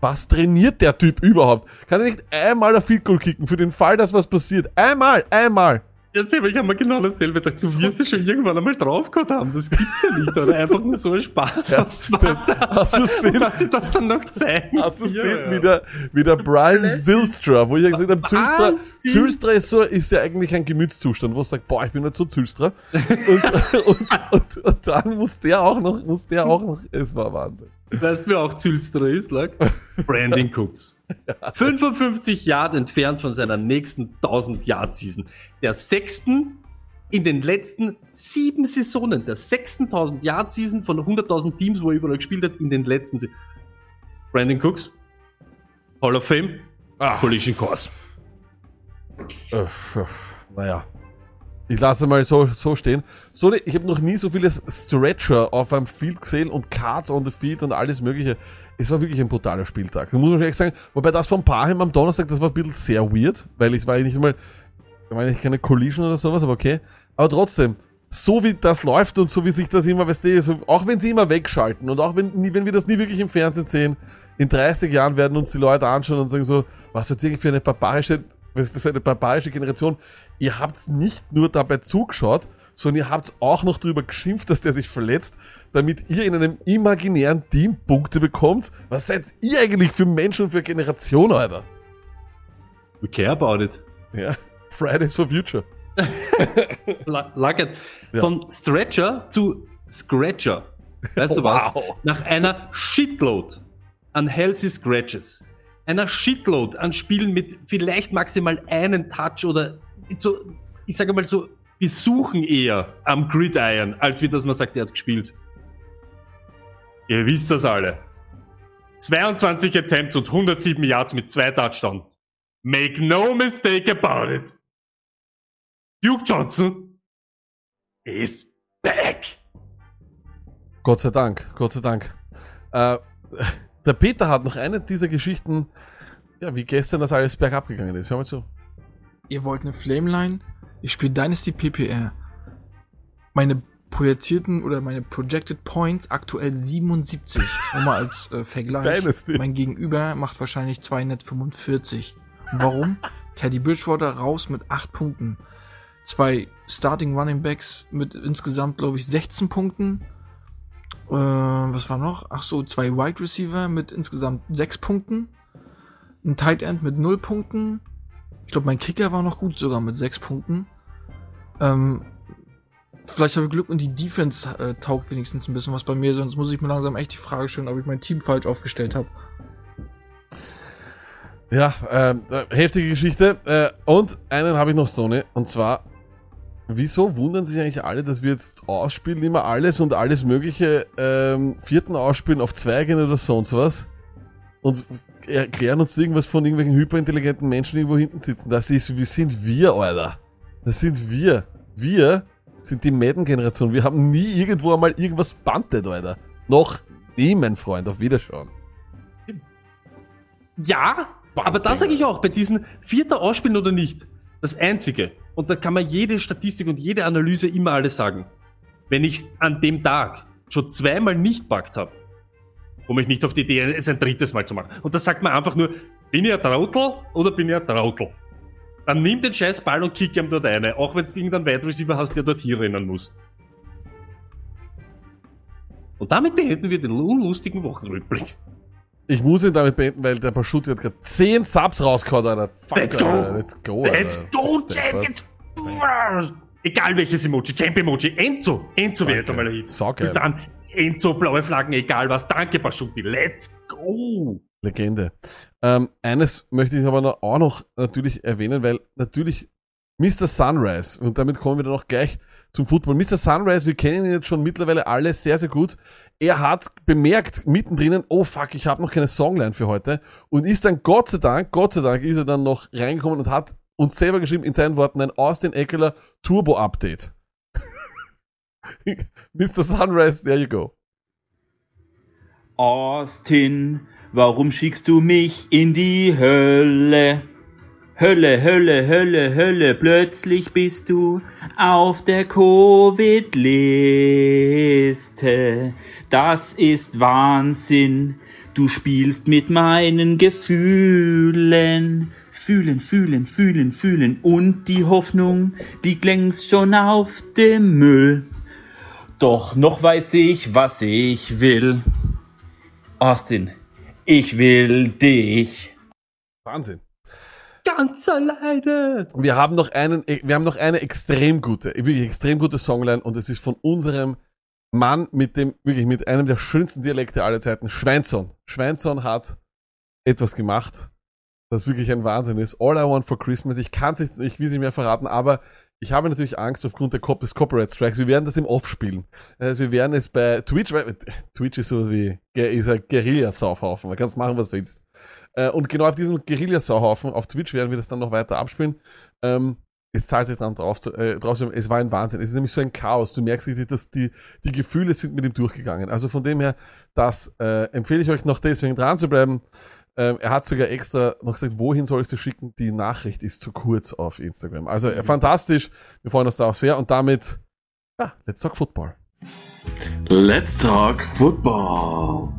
was trainiert der Typ überhaupt? Kann er nicht einmal ein Field Goal kicken für den Fall, dass was passiert? Einmal, einmal. Jetzt habe ich einmal genau dasselbe gedacht. Du wirst ja schon irgendwann einmal drauf gehabt haben. Das gibt's ja nicht. Oder einfach nur so ein Spaß Ja, aus. Hast du sehen, Dass sie das dann noch zeigen. hast du Ja, sehen, ja. wie der, wie der Brian Zylstra, wo ich ja gesagt habe, Zylstra. Zylstra ist so, ist ja eigentlich ein Gemütszustand, wo er sagt, boah, ich bin nicht so Zylstra. Und, und, und, und dann muss der auch noch, muss der auch noch, es war Wahnsinn. Weißt du, wer auch Zülstra ist, lag? Brandon Cooks. 55 Yard entfernt von seiner nächsten 1000 Yard Season. Der sechsten in den letzten sieben Saisonen. Der sechsten 1000 Yard Season von 100.000 Teams, wo er überall gespielt hat, in den letzten. Se Brandon Cooks. Hall of Fame. Ah. Collision Course. Naja. Ich lasse mal so, so stehen. So, ich habe noch nie so viele Stretcher auf einem Field gesehen und Cards on the Field und alles mögliche. Es war wirklich ein brutaler Spieltag. Da muss man ehrlich sagen, wobei das von Parham am Donnerstag, das war ein bisschen sehr weird, weil es war nicht mal, war nicht keine Collision oder sowas, aber okay. Aber trotzdem, so wie das läuft und so wie sich das immer, weißt du, so, auch wenn sie immer wegschalten und auch wenn, wenn wir das nie wirklich im Fernsehen sehen, in 30 Jahren werden uns die Leute anschauen und sagen so, was wird irgendwie für eine barbarische, was ist das eine barbarische Generation? Ihr habt's nicht nur dabei zugeschaut, sondern ihr habt's auch noch drüber geschimpft, dass der sich verletzt, damit ihr in einem imaginären Team Punkte bekommt. Was seid ihr eigentlich für Menschen und für Generation, Alter? We care about it. Ja. Fridays for Future. Like it. Ja. Von Stretcher zu Scratcher. Weißt du was? Wow. Nach einer Shitload an healthy Scratches, einer Shitload an Spielen mit vielleicht maximal einen Touch oder so, ich sage mal so, Besuchen eher am Gridiron, als wie dass man sagt, er hat gespielt. Ihr wisst das alle. 22 Attempts und 107 Yards mit zwei Touchdowns. Make no mistake about it. Duke Johnson is back. Gott sei Dank, Gott sei Dank. Äh, der Peter hat noch eine dieser Geschichten, ja, wie gestern das alles bergab gegangen ist. Hör mal zu. Ihr wollt eine Flameline? Ich spiele Dynasty PPR. Meine projektierten oder meine projected Points aktuell 77. Nur mal als äh, Vergleich. Dynasty. Mein Gegenüber macht wahrscheinlich 245. Und warum? Teddy Bridgewater raus mit 8 Punkten. Zwei Starting Running Backs mit insgesamt, glaube ich, 16 Punkten. Äh, was war noch? Ach so, zwei Wide Receiver mit insgesamt 6 Punkten. ein Tight End mit 0 Punkten. Ich glaube, mein Kicker war noch gut, sogar mit 6 Punkten. Ähm, vielleicht habe ich Glück und die Defense äh, taugt wenigstens ein bisschen was bei mir, sonst muss ich mir langsam echt die Frage stellen, ob ich mein Team falsch aufgestellt habe. Ja, ähm, äh, heftige Geschichte. Äh, und einen habe ich noch, Stoney. Und zwar, wieso wundern sich eigentlich alle, dass wir jetzt ausspielen, immer alles und alles mögliche ähm, vierten ausspielen auf zwei gehen oder sonst was? Und erklären uns irgendwas von irgendwelchen hyperintelligenten Menschen, die irgendwo hinten sitzen. Das ist, wir sind wir, Alter. Das sind wir. Wir sind die Madden-Generation. Wir haben nie irgendwo einmal irgendwas bantet, Alter. Noch nie, mein Freund. Auf Wiederschauen. Ja, aber da sage ich auch, bei diesen vierter Ausspielen oder nicht, das Einzige, und da kann man jede Statistik und jede Analyse immer alles sagen, wenn ich an dem Tag schon zweimal nicht packt habe, komme ich nicht auf die Idee, es ein drittes Mal zu machen. Und da sagt man einfach nur, bin ich ein Trautel oder bin ich ein Trautel? Dann nimm den scheiß Ball und kick ihm dort eine, auch wenn du irgendeinen Wide Receiver hast, der dort hier rennen muss. Und damit beenden wir den unlustigen Wochenrückblick. Ich muss ihn damit beenden, weil der Paschuti hat gerade 10 Subs rausgehauen, Alter. Fuck, Let's go! Alter. Let's go, Alter. Let's go, Champion! Egal welches Emoji, Champ-Emoji, Enzo, Enzo wäre jetzt einmal ein Hit. Saugeil. Und dann Enzo, blaue Flaggen, egal was. Danke, Paschuti. Let's go! Legende. Ähm, eines möchte ich aber noch, auch noch natürlich erwähnen, weil natürlich Mr. Sunrise, und damit kommen wir dann auch gleich zum Football. Mr. Sunrise, wir kennen ihn jetzt schon mittlerweile alle sehr, sehr gut. Er hat bemerkt mittendrin, oh fuck, ich habe noch keine Songline für heute und ist dann Gott sei Dank, Gott sei Dank ist er dann noch reingekommen und hat uns selber geschrieben in seinen Worten ein Austin Eckler Turbo Update. Mr. Sunrise, there you go. Austin, warum schickst du mich in die Hölle? Hölle, Hölle, Hölle, Hölle, plötzlich bist du auf der Covid-Liste. Das ist Wahnsinn. Du spielst mit meinen Gefühlen. Fühlen, fühlen, fühlen, fühlen. Und die Hoffnung liegt längst schon auf dem Müll. Doch noch weiß ich, was ich will. Austin, ich will dich. Wahnsinn. Ganz alleine! Wir haben noch einen, wir haben noch eine extrem gute, wirklich extrem gute Songline und es ist von unserem Mann mit dem, wirklich mit einem der schönsten Dialekte aller Zeiten, Schweinson. Schweinson hat etwas gemacht, das wirklich ein Wahnsinn ist. All I Want for Christmas. Ich kann es nicht, ich will es nicht mehr verraten, aber ich habe natürlich Angst aufgrund der Cop des Copyright Strikes. Wir werden das im Off spielen. Also wir werden es bei Twitch, weil Twitch ist sowas wie, ist ein Guerilla-Saufhaufen. Man kann machen, was du willst. Äh, Und genau auf diesem Guerilla-Sauhaufen auf Twitch werden wir das dann noch weiter abspielen. Ähm, es zahlt sich dran drauf, zu- äh, drauf zu- es war ein Wahnsinn. Es ist nämlich so ein Chaos. Du merkst richtig, dass die, die Gefühle sind mit ihm durchgegangen. Also von dem her, das äh, empfehle ich euch noch deswegen dran zu bleiben. Ähm, er hat sogar extra noch gesagt, wohin soll ich sie schicken? Die Nachricht ist zu kurz auf Instagram. Also äh, fantastisch. Wir freuen uns da auch sehr. Und damit, ja, let's talk Football. Let's talk football.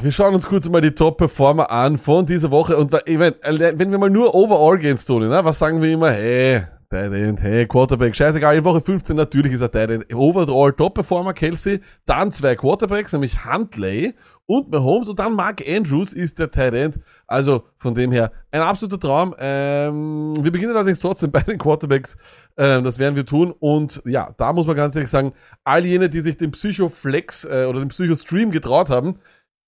Wir schauen uns kurz mal die Top-Performer an von dieser Woche. Und ich mein, äh, wenn wir mal nur overall gehen, Tony, ne, was sagen wir immer? Hey, Tight End, hey, Quarterback, scheißegal, in Woche 15 natürlich ist er Tight End. Overall Top-Performer Kelsey, dann zwei Quarterbacks, nämlich Huntley und Mahomes und dann Mark Andrews ist der Tight End. Also von dem her ein absoluter Traum. Ähm, wir beginnen allerdings trotzdem bei den Quarterbacks. Ähm, das werden wir tun. Und ja, da muss man ganz ehrlich sagen, all jene, die sich den Psycho-Flex äh, oder den Psycho-Stream getraut haben,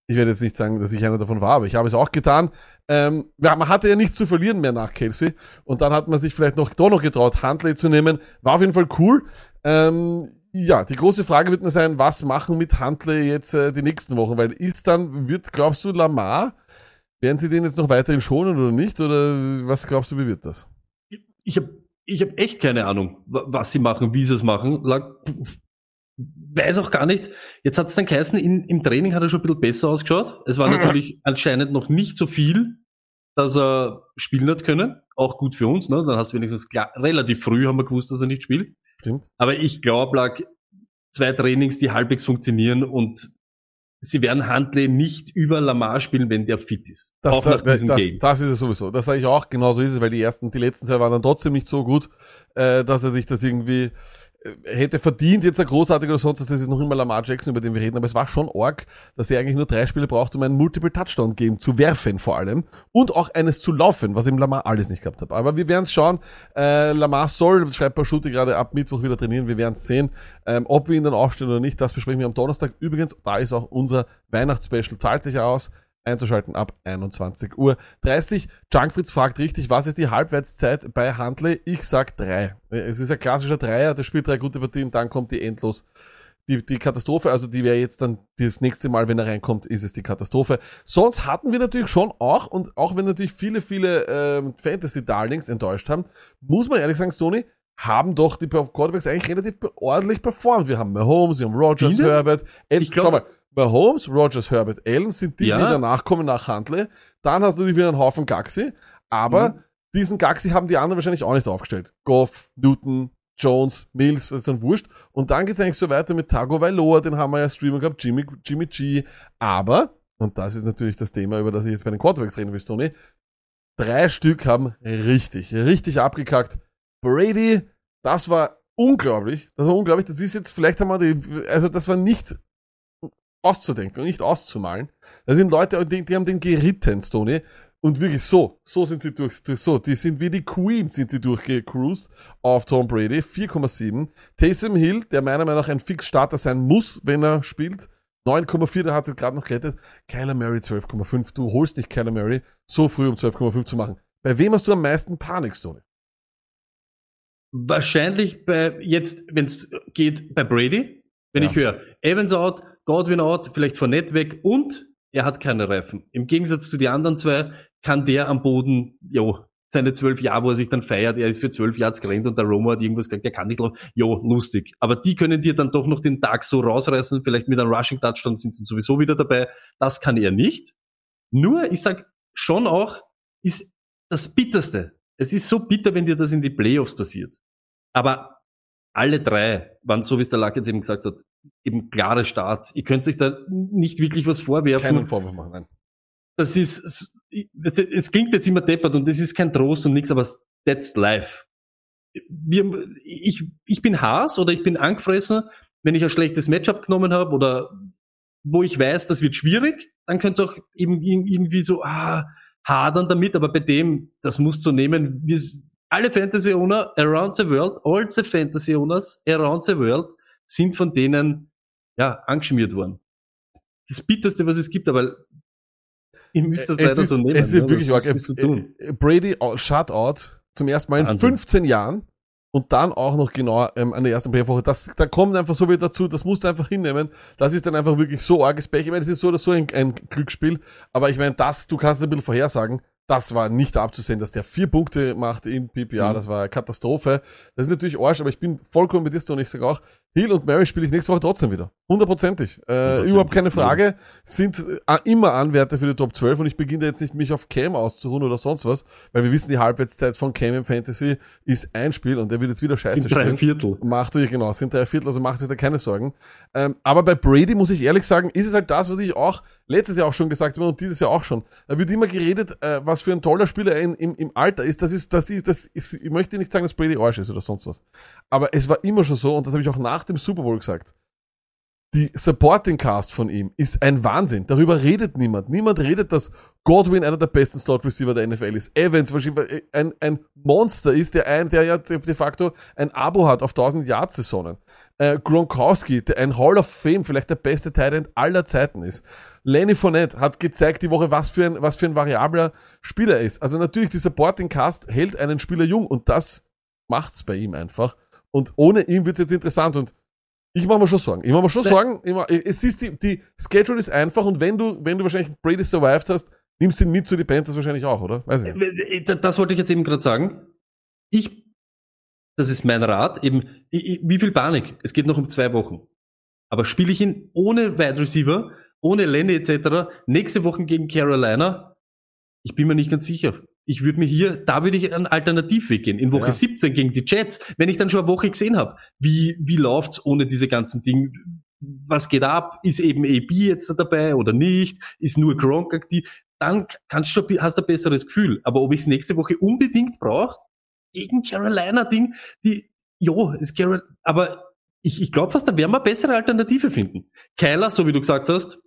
ich werde jetzt nicht sagen, dass ich einer davon war, aber ich habe es auch getan. Ähm, ja, man hatte ja nichts zu verlieren mehr nach Kelsey. Und dann hat man sich vielleicht noch doch noch getraut, Huntley zu nehmen. War auf jeden Fall cool. Ähm, ja, die große Frage wird nur sein, was machen mit Huntley jetzt äh, die nächsten Wochen? Weil ist dann, wird, glaubst du, Lamar, werden sie den jetzt noch weiterhin schonen oder nicht? Oder was glaubst du, wie wird das? Ich habe ich hab echt keine Ahnung, wa- was sie machen, wie sie es machen. Weiß auch gar nicht. Jetzt hat es dann geheißen, in, im Training hat er schon ein bisschen besser ausgeschaut. Es war natürlich anscheinend noch nicht so viel, dass er spielen hat können. Auch gut für uns, ne? Dann hast du wenigstens klar, relativ früh haben wir gewusst, dass er nicht spielt. Stimmt. Aber ich glaube, lag zwei Trainings, die halbwegs funktionieren und sie werden Huntley nicht über Lamar spielen, wenn der fit ist. Das, auch nach das, diesem das, Game. das ist es sowieso. Das sage ich auch. Genauso ist es, weil die ersten, die letzten zwei waren dann trotzdem nicht so gut, äh, dass er sich das irgendwie hätte verdient jetzt ein großartiger oder sonst was, das ist noch immer Lamar Jackson, über den wir reden, aber es war schon arg, dass er eigentlich nur drei Spiele braucht, um einen Multiple-Touchdown-Game zu werfen vor allem und auch eines zu laufen, was ihm Lamar alles nicht gehabt hat. Aber wir werden es schauen. Äh, Lamar soll, schreibt bei Schutte gerade ab Mittwoch wieder trainieren, wir werden es sehen. Ähm, ob wir ihn dann aufstellen oder nicht, das besprechen wir am Donnerstag. Übrigens, da ist auch unser Weihnachtsspecial, zahlt sich aus einzuschalten ab 21 Uhr 30. Junkfritz fragt richtig, was ist die Halbwertszeit bei Handley? Ich sag drei. Es ist ein klassischer Dreier, der spielt drei gute Partien, dann kommt die endlos. Die, die Katastrophe, also die wäre jetzt dann das nächste Mal, wenn er reinkommt, ist es die Katastrophe. Sonst hatten wir natürlich schon auch, und auch wenn natürlich viele, viele ähm, Fantasy-Darlings enttäuscht haben, muss man ehrlich sagen, Stoney, haben doch die Quarterbacks eigentlich relativ ordentlich performt. Wir haben Mahomes, wir haben Rogers? Herbert. Ed, Ich glaub- schau mal, Mahomes, Rogers, Herbert, Allen sind die, Ja. die danach kommen nach Handley. Dann hast du wieder einen Haufen Gaxi. Aber Mhm. diesen Gaxi haben die anderen wahrscheinlich auch nicht aufgestellt. Goff, Newton, Jones, Mills, das ist dann wurscht. Und dann geht's eigentlich so weiter mit Tago Vailoa, den haben wir ja Streamer gehabt, Jimmy, Jimmy G. Aber, und das ist natürlich das Thema, über das ich jetzt bei den Quarterbacks reden will, Tony, drei Stück haben richtig, richtig abgekackt. Brady, das war unglaublich. Das war unglaublich. Das ist jetzt, vielleicht haben wir die, also das war nicht auszudenken und nicht auszumalen. Da sind Leute, die, die haben den geritten, Stoney. Und wirklich so, so sind sie durch, durch so, die sind wie die Queen sind sie durchgecruised auf Tom Brady, 4,7. Taysom Hill, der meiner Meinung nach ein Fix-Starter sein muss, wenn er spielt, 9,4, da hat sie gerade noch gerettet. Kyler Murray 12,5. Du holst nicht Kyler Murray so früh um 12,5 zu machen. Bei wem hast du am meisten Panik, Stoney? Wahrscheinlich bei, jetzt, wenn es geht, bei Brady, wenn Ja. ich höre, Evans out, Godwin out, vielleicht Fournette weg und er hat keine Reifen. Im Gegensatz zu den anderen zwei kann der am Boden, jo, seine zwölf Jahre, wo er sich dann feiert, er ist für zwölf Yards gerannt und der Roma hat irgendwas gesagt, der kann nicht laufen. Jo, lustig. Aber die können dir dann doch noch den Tag so rausreißen, vielleicht mit einem Rushing Touchdown sind sie sowieso wieder dabei. Das kann er nicht. Nur, ich sag schon auch, ist das Bitterste. Es ist so bitter, wenn dir das in die Playoffs passiert. Aber alle drei waren, so wie es der Lack jetzt eben gesagt hat, eben klare Starts. Ihr könnt sich da nicht wirklich was vorwerfen. Keinen Vorwurf machen, nein. Das ist, es, es klingt jetzt immer deppert und das ist kein Trost und nichts, aber that's life. Wir, ich, ich bin Haas oder ich bin angefressen, wenn ich ein schlechtes Matchup genommen habe oder wo ich weiß, das wird schwierig, dann könnte es auch eben ir- irgendwie so ah, hadern damit, aber bei dem, das musst du nehmen. Wir, alle Fantasy Owner around the world, all the Fantasy Owners around the world sind von denen ja angeschmiert worden. Das bitterste, was es gibt, aber ihr müsst das es leider ist, so nehmen. Es ist ne? wirklich arg. zu tun. Äh, Brady out- Shutout zum ersten Mal in Wahnsinn. 15 Jahren und dann auch noch genau ähm, an der ersten Playoff-Woche. Das, da kommt einfach so wieder dazu, das musst du einfach hinnehmen. Das ist dann einfach wirklich so arges Pech. Ich meine, es ist so oder so ein, ein Glücksspiel, aber ich meine, das, du kannst ein bisschen vorhersagen, das war nicht abzusehen, dass der vier Punkte macht im PPA, Mhm. das war eine Katastrophe. Das ist natürlich Arsch, aber ich bin vollkommen mit dir und ich sage auch, Hill und Mary spiele ich nächste Woche trotzdem wieder. Hundertprozentig. Äh, überhaupt keine. Frage. Sind äh, immer Anwärter für die Top 12 und ich beginne jetzt nicht mich auf Cam auszuruhen oder sonst was, weil wir wissen, die Halbwertszeit von Cam im Fantasy ist ein Spiel und der wird jetzt wieder scheiße Sind drei spielen. Viertel. Macht euch, genau, sind drei Viertel, also macht euch da keine Sorgen. Ähm, aber bei Brady muss ich ehrlich sagen, ist es halt das, was ich auch letztes Jahr auch schon gesagt habe und dieses Jahr auch schon. Da wird immer geredet, äh, was für ein toller Spieler er in, im, im Alter ist. Das ist, das ist, das ist, ich möchte nicht sagen, dass Brady Arsch ist oder sonst was. Aber es war immer schon so, und das habe ich auch nach dem Super Bowl gesagt. Die Supporting Cast von ihm ist ein Wahnsinn. Darüber redet niemand. Niemand redet, dass Godwin einer der besten Slot Receiver der NFL ist. Evans wahrscheinlich ein, ein Monster ist, der ein, der ja de facto ein Abo hat auf 1000 Yard Saisonen. Äh, Gronkowski, der ein Hall of Fame, vielleicht der beste Tight End aller Zeiten ist. Lenny Fournette hat gezeigt die Woche, was für ein, was für ein variabler Spieler er ist. Also natürlich, die Supporting Cast hält einen Spieler jung und das macht's bei ihm einfach. Und ohne ihn wird's jetzt interessant und ich mache mir schon Sorgen. Ich mache mir schon. Sorgen. Mach, es ist die, die Schedule ist einfach und wenn du, wenn du wahrscheinlich Brady survived hast, nimmst du ihn mit zu die Panthers wahrscheinlich auch, oder? Weiß ich. Äh, äh, Das wollte ich jetzt eben gerade sagen. Ich, das ist mein Rat, eben, ich- wie viel Panik? Es geht noch um zwei Wochen. Aber spiele ich ihn ohne Wide Receiver, ohne Lenny etc. nächste Woche gegen Carolina? Ich bin mir nicht ganz sicher. Ich würde mir hier, da würde ich einen Alternativweg gehen. In Woche Ja. 17 gegen die Jets, wenn ich dann schon eine Woche gesehen habe, wie, wie läuft's ohne diese ganzen Dinge? Was geht ab? Ist eben AB jetzt dabei oder nicht? Ist nur Gronk aktiv? Dann kannst du schon, hast du ein besseres Gefühl. Aber ob ich es nächste Woche unbedingt brauche, gegen Carolina-Ding, die, ja, ist Garrett, aber ich, ich glaube fast, da werden wir bessere Alternative finden. Kyler, so wie du gesagt hast,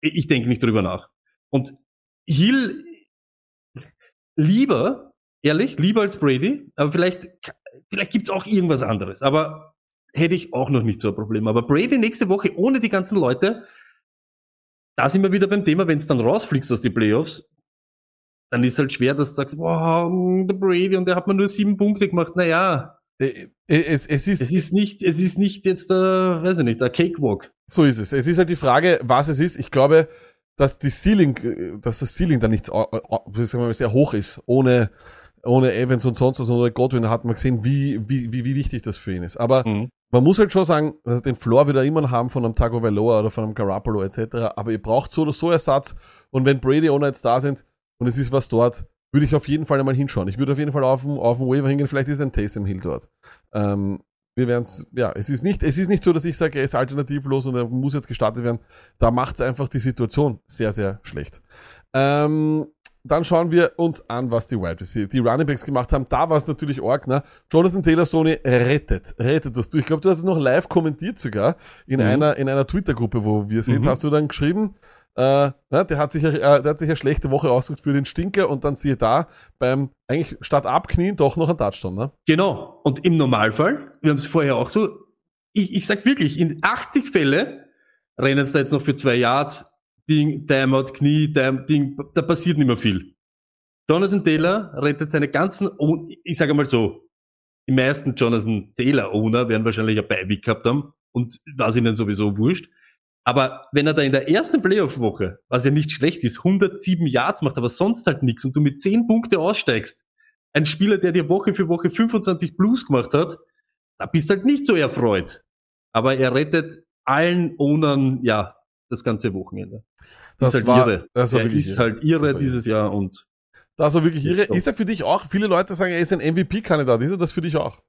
ich, ich denke nicht drüber nach. Und Hill lieber, ehrlich, lieber als Brady, aber vielleicht, vielleicht gibt's auch irgendwas anderes. Aber hätte ich auch noch nicht so ein Problem. Aber Brady nächste Woche ohne die ganzen Leute, da sind wir wieder beim Thema, wenn es dann rausfliegst aus die Playoffs, dann ist halt schwer, dass du sagst, wow, der Brady und der hat mir nur sieben Punkte gemacht. Naja, Äh, Es, es ist, es ist nicht, es ist nicht jetzt der, weiß ich nicht, der Cakewalk. So ist es. Es ist halt die Frage, was es ist. Ich glaube, dass die Ceiling, äh, dass das Ceiling da nicht, sagen mal, sehr hoch ist. Ohne, ohne Evans und sonst was, ohne Godwin hat man gesehen, wie, wie, wie, wie wichtig das für ihn ist. Aber Mhm. man muss halt schon sagen, dass den Floor wird er immer haben von einem Tago Veloa oder von einem Garoppolo etc. Aber ihr braucht so oder so Ersatz. Und wenn Brady ohne jetzt da sind und es ist was dort, würde ich auf jeden Fall einmal hinschauen. Ich würde auf jeden Fall auf dem, auf dem Waiver hingehen. Vielleicht ist ein Taysom Hill dort. Ähm, wir werden es, ja, es ist nicht, es ist nicht so, dass ich sage, er ist alternativlos und er muss jetzt gestartet werden. Da macht es einfach die Situation sehr, sehr schlecht. Ähm, dann schauen wir uns an, was die Receiver, die Running Backs gemacht haben. Da war es natürlich arg, ne? Jonathan Taylor Stoney rettet, rettet das du. Ich glaube, du hast es noch live kommentiert sogar in Mhm. einer, in einer Twitter-Gruppe, wo wir sind, Mhm. hast du dann geschrieben, äh, ne, der hat sich, äh, der hat sich eine schlechte Woche ausgesucht für den Stinker und dann siehe da, beim, eigentlich statt abknien, doch noch ein Touchdown, ne? Genau. Und im Normalfall, wir haben es vorher auch so, ich, ich sag wirklich, in 80 Fälle rennen sie da jetzt noch für zwei Yards, Ding, Timeout, Knie, Time, Ding, da passiert nicht mehr viel. Jonathan Taylor rettet seine ganzen, ich sage mal so, die meisten Jonathan Taylor Owner werden wahrscheinlich ein Beiweek gehabt haben und was ihnen sowieso wurscht. Aber wenn er da in der ersten Playoff-Woche, was ja nicht schlecht ist, 107 Yards macht, aber sonst halt nichts und du mit 10 Punkte aussteigst, ein Spieler, der dir Woche für Woche 25 Plus gemacht hat, da bist halt nicht so erfreut. Aber er rettet allen Ownern, ja, das ganze Wochenende. Das ist halt war- irre. das war er ist irre. halt irre dieses Jahr und Das war wirklich irre. Ist er für dich auch? Viele Leute sagen, er ist ein MVP-Kandidat. Ist er das für dich auch?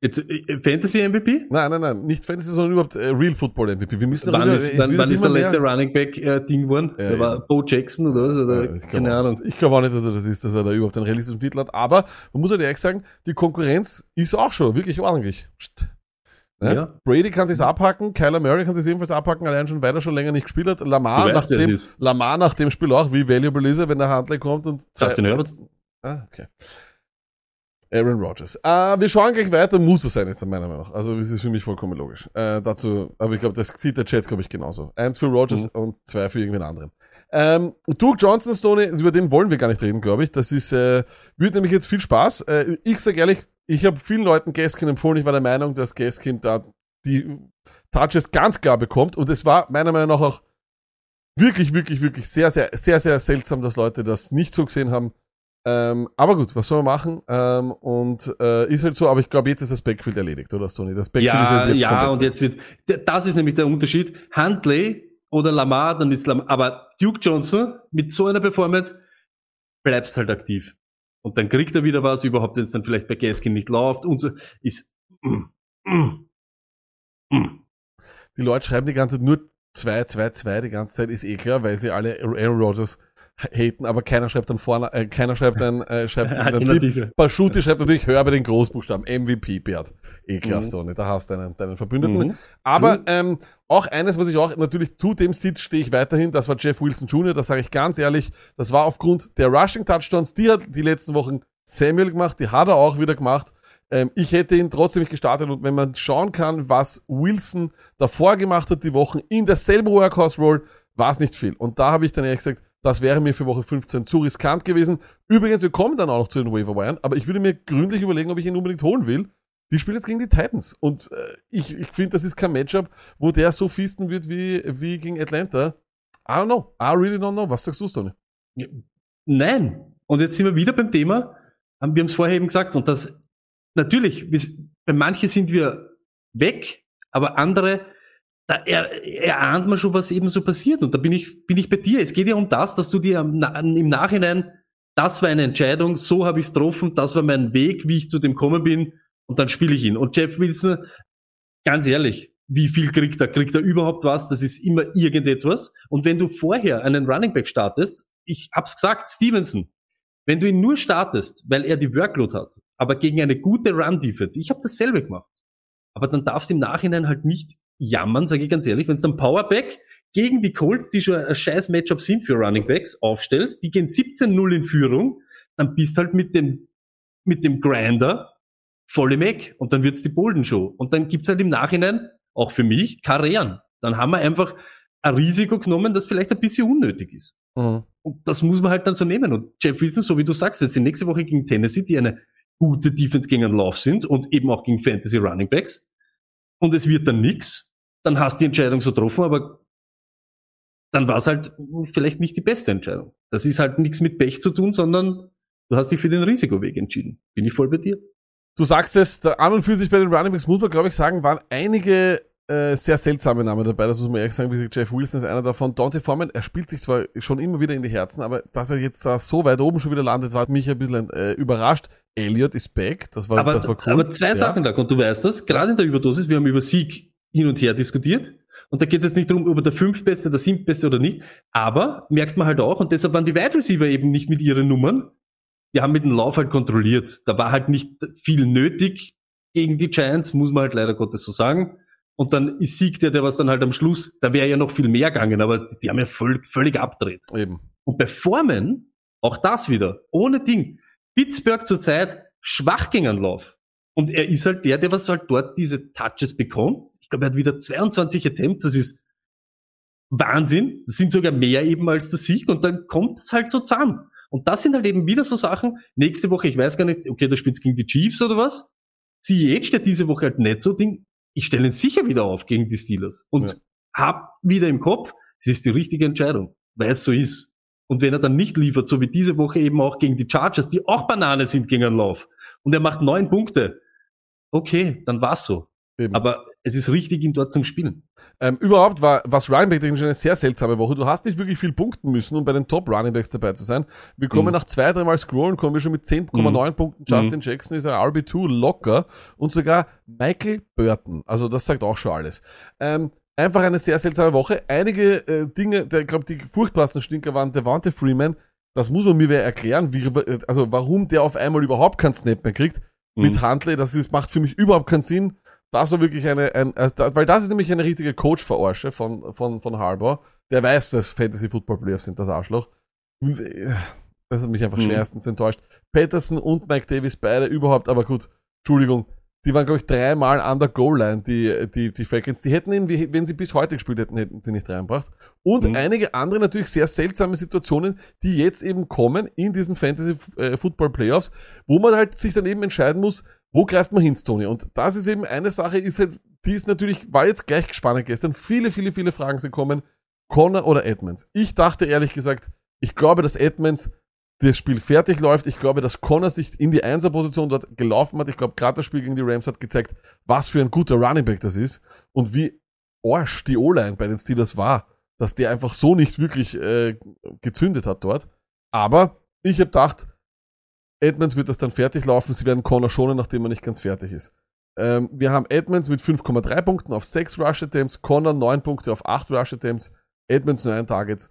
Jetzt äh, Fantasy MVP? Nein, nein, nein. Nicht Fantasy, sondern überhaupt äh, Real Football MVP. Wir müssen Wann ist, es wann, ist der letzte mehr- Running Back äh, Ding geworden? Ja, Der war Bo Jackson oder was? Oder, Ja, keine auch Ahnung. Ich glaube auch nicht, dass er das ist, dass er da überhaupt einen realistischen Titel hat. Aber man muss halt ehrlich sagen, die Konkurrenz ist auch schon wirklich ordentlich. Ne? Ja. Brady kann sich's abhacken, Kyler Murray kann sich's ebenfalls abhacken, allein schon, weil er schon länger nicht gespielt hat. Lamar nach weißt, es dem. Lamar nach dem Spiel auch, wie valuable ist er, wenn der Handler kommt und Justin Herbert? Ah, okay. Aaron Rodgers. Äh, wir schauen gleich weiter, muss er sein jetzt, meiner Meinung nach. Also, das ist für mich vollkommen logisch. Äh, dazu, aber ich glaube, das sieht der Chat, glaube ich, genauso. Eins für Rodgers und zwei für irgendwen anderen. Ähm, Duke Johnson, Stoney, über den wollen wir gar nicht reden, glaube ich. Das ist, äh, wird nämlich jetzt viel Spaß. Äh, ich sage ehrlich, ich habe vielen Leuten Gaskin empfohlen. Ich war der Meinung, dass Gaskin da die Touches ganz klar bekommt. Und es war meiner Meinung nach auch wirklich, wirklich, wirklich sehr, sehr, sehr, sehr seltsam, dass Leute das nicht so gesehen haben. Ähm, aber gut, was soll man machen? Ähm, und äh, ist halt so, aber ich glaube, jetzt ist das Backfield erledigt, oder Tony? Das Backfield Ja, ist jetzt ja, komplett- und jetzt wird, das ist nämlich der Unterschied. Huntley oder Lamar, dann ist Lamar, aber Duke Johnson mit so einer Performance bleibst halt aktiv. Und dann kriegt er wieder was, überhaupt wenn es dann vielleicht bei Gaskin nicht läuft und so, ist, mm, mm, mm. Die Leute schreiben die ganze Zeit nur 2, 2, 2 die ganze Zeit, ist eh klar, weil sie alle Aaron Rodgers haten, aber keiner schreibt dann vorne, äh, keiner schreibt dann, äh, schreibt dann die Paschuti schreibt natürlich, hör bei den Großbuchstaben, MVP, Bert. Eh klar, Mhm. Da hast du deinen, deinen Verbündeten. Mhm. Aber ähm, auch eines, was ich auch natürlich zu dem Sitz stehe ich weiterhin, das war Jeff Wilson Jr., das sage ich ganz ehrlich, das war aufgrund der Rushing Touchdowns, die hat die letzten Wochen Samuel gemacht, die hat er auch wieder gemacht. Ähm, ich hätte ihn trotzdem nicht gestartet und wenn man schauen kann, was Wilson davor gemacht hat, die Wochen in derselben Workhorse Roll, war es nicht viel. Und da habe ich dann ehrlich gesagt, das wäre mir für Woche 15 zu riskant gewesen. Übrigens, wir kommen dann auch noch zu den Waiver Wiren, aber ich würde mir gründlich überlegen, ob ich ihn unbedingt holen will. Die spielen jetzt gegen die Titans. Und äh, ich, ich finde, das ist kein Matchup, wo der so feasten wird wie, wie gegen Atlanta. I don't know. I really don't know. Was sagst du, Stoney? Nein. Und jetzt sind wir wieder beim Thema, haben wir haben es vorher eben gesagt, und das, natürlich, bei manchen sind wir weg, aber andere, da er, erahnt man schon, was eben so passiert. Und da bin ich, bin ich bei dir. Es geht ja um das, dass du dir im Nachhinein, das war eine Entscheidung, so habe ich es getroffen, das war mein Weg, wie ich zu dem gekommen bin, und dann spiele ich ihn. Und Jeff Wilson, ganz ehrlich, wie viel kriegt er? Kriegt er überhaupt was? Das ist immer irgendetwas. Und wenn du vorher einen Running Back startest, ich hab's gesagt, Stevenson, wenn du ihn nur startest, weil er die Workload hat, aber gegen eine gute Run-Defense. Ich habe dasselbe gemacht. Aber dann darfst du im Nachhinein halt nicht jammern, sage ich ganz ehrlich, wenn du dann Powerback gegen die Colts, die schon ein scheiß Matchup sind für Running Backs, aufstellst, die gehen 17-0 in Führung, dann bist halt mit dem, mit dem Grinder voll im Eck und dann wird's die Bolden Show. Und dann gibt's halt im Nachhinein, auch für mich, Karrieren. Dann haben wir einfach ein Risiko genommen, das vielleicht ein bisschen unnötig ist. Mhm. Und das muss man halt dann so nehmen. Und Jeff Wilson, so wie du sagst, wenn sie nächste Woche gegen Tennessee, die eine gute Defense gegen einen Lauf sind und eben auch gegen Fantasy Running Backs, und es wird dann nix, dann hast du die Entscheidung so getroffen, aber dann war es halt vielleicht nicht die beste Entscheidung. Das ist halt nichts mit Pech zu tun, sondern du hast dich für den Risikoweg entschieden. Bin ich voll bei dir. Du sagst es, da an und für sich bei den Running Backs muss man, glaube ich, sagen, waren einige äh, sehr seltsame Namen dabei. Das muss man ehrlich sagen, wie Jeff Wilson ist einer davon. Dante Foreman, er spielt sich zwar schon immer wieder in die Herzen, aber dass er jetzt da so weit oben schon wieder landet, war mich ein bisschen äh, überrascht. Elliot ist back, das war, Aber, das war cool. aber zwei Ja. Sachen lag, und du weißt das, gerade in der Überdosis, wir haben über Sieg hin und her diskutiert. Und da geht es jetzt nicht darum, ob er der fünftbeste, der siebtbeste oder nicht. Aber merkt man halt auch, und deshalb waren die Wide Receiver eben nicht mit ihren Nummern. Die haben mit dem Lauf halt kontrolliert. Da war halt nicht viel nötig gegen die Giants, muss man halt leider Gottes so sagen. Und dann ist Sieg der, der was dann halt am Schluss, da wäre ja noch viel mehr gegangen, aber die haben ja voll, völlig abgedreht. Eben. Und bei Formen, auch das wieder, ohne Ding. Pittsburgh zurzeit schwach gegen einen Lauf. Und er ist halt der, der was halt dort diese Touches bekommt. Ich glaube, er hat wieder 22 Attempts, das ist Wahnsinn. Das sind sogar mehr eben als der Sieg und dann kommt es halt so zusammen. Und das sind halt eben wieder so Sachen. Nächste Woche, ich weiß gar nicht, okay, da spielt's gegen die Chiefs oder was. Sie jetzt steht diese Woche halt nicht so Ding. Ich stelle ihn sicher wieder auf gegen die Steelers und Ja. hab wieder im Kopf, es ist die richtige Entscheidung, weil es so ist. Und wenn er dann nicht liefert, so wie diese Woche eben auch gegen die Chargers, die auch Banane sind gegen einen Lauf, und er macht neun Punkte, okay, dann war's so. Eben. Aber es ist richtig, ihn dort zum Spielen. Ähm, überhaupt war, was Running Back eine sehr seltsame Woche. Du hast nicht wirklich viel punkten müssen, um bei den Top Running Backs dabei zu sein. Wir kommen Mhm. nach zwei, dreimal scrollen, kommen wir schon mit 10,9 Punkten. Justin Jackson ist ein RB2 locker und sogar Michael Burton. Also das sagt auch schon alles. Ähm, einfach eine sehr seltsame Woche. Einige äh, Dinge, der, ich glaube, die furchtbarsten Stinker waren Devante Freeman. Das muss man mir wer erklären, wie, also warum der auf einmal überhaupt keinen Snap mehr kriegt mit Huntley. Das ist, macht für mich überhaupt keinen Sinn. Das war wirklich eine, ein, äh, weil das ist nämlich eine richtige Coach-Verarsche von, von, von Harbour. Der weiß, dass Fantasy Football Playoffs sind, das Arschloch. Äh, Das hat mich einfach Mhm. schwerstens enttäuscht. Patterson und Mike Davis beide überhaupt, aber gut, Entschuldigung, die waren, glaube ich, dreimal an der Goal-Line, die, die, die Falcons. Die hätten ihn, wenn sie bis heute gespielt hätten, hätten sie nicht reinbracht. Und Mhm. einige andere natürlich sehr seltsame Situationen, die jetzt eben kommen in diesen Fantasy äh, Football Playoffs, wo man halt sich dann eben entscheiden muss, wo greift man hin, Tony? Und das ist eben eine Sache, ist halt, die ist natürlich, war jetzt gleich spannend gestern. Viele, viele, viele Fragen sind kommen. Connor oder Edmonds? Ich dachte ehrlich gesagt, ich glaube, dass Edmonds das Spiel fertig läuft. Ich glaube, dass Connor sich in die Einserposition dort gelaufen hat. Ich glaube, gerade das Spiel gegen die Rams hat gezeigt, was für ein guter Running Back das ist und wie Arsch die O-Line bei den Steelers war, dass der einfach so nicht wirklich äh, gezündet hat dort. Aber ich habe gedacht, Edmonds wird das dann fertig laufen. Sie werden Connor schonen, nachdem er nicht ganz fertig ist. Ähm, wir haben Edmonds mit 5,3 Punkten auf 6 Rush Attempts, Connor 9 Punkte auf 8 Rush Attempts, Edmonds nur ein Target,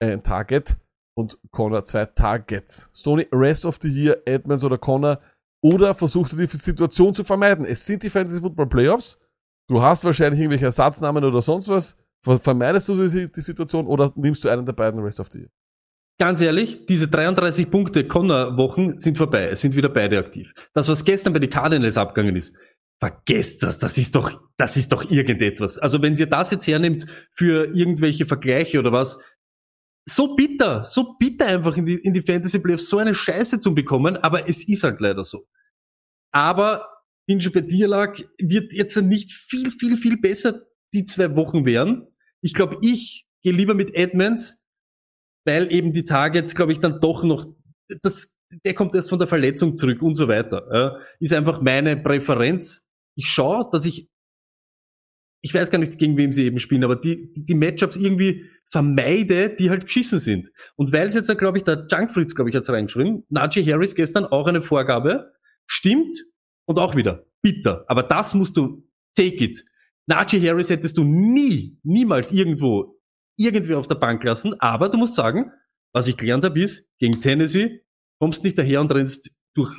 äh, ein Target und Connor zwei Targets. Stoney, Rest of the Year, Edmonds oder Connor oder versuchst du die Situation zu vermeiden? Es sind die Fantasy Football Playoffs. Du hast wahrscheinlich irgendwelche Ersatznamen oder sonst was. Ver vermeidest du die, die Situation oder nimmst du einen der beiden Rest of the Year? Ganz ehrlich, diese 33 Punkte Connor-Wochen sind vorbei. Es sind wieder beide aktiv. Das, was gestern bei den Cardinals abgegangen ist, vergesst das. Das ist doch, das ist doch irgendetwas. Also wenn ihr das jetzt hernimmt für irgendwelche Vergleiche oder was, so bitter, so bitter einfach in die, in die Fantasy Playoffs so eine Scheiße zu bekommen, aber es ist halt leider so. Aber bin schon bei dir lag, wird jetzt nicht viel, viel, viel besser die zwei Wochen werden. Ich glaube, ich gehe lieber mit Edmonds, weil eben die Targets, glaube ich, dann doch noch, das, der kommt erst von der Verletzung zurück und so weiter. Ist einfach meine Präferenz. Ich schaue, dass ich, ich weiß gar nicht, gegen wem sie eben spielen, aber die, die, die Matchups irgendwie vermeide, die halt geschissen sind. Und weil es jetzt, glaube ich, der Junkfritz, glaube ich, hat's reingeschrieben, Najee Harris gestern auch eine Vorgabe, stimmt und auch wieder bitter. Aber das musst du, take it. Najee Harris hättest du nie, niemals irgendwo irgendwie auf der Bank lassen, aber du musst sagen, was ich gelernt habe ist, gegen Tennessee kommst nicht daher und rennst durch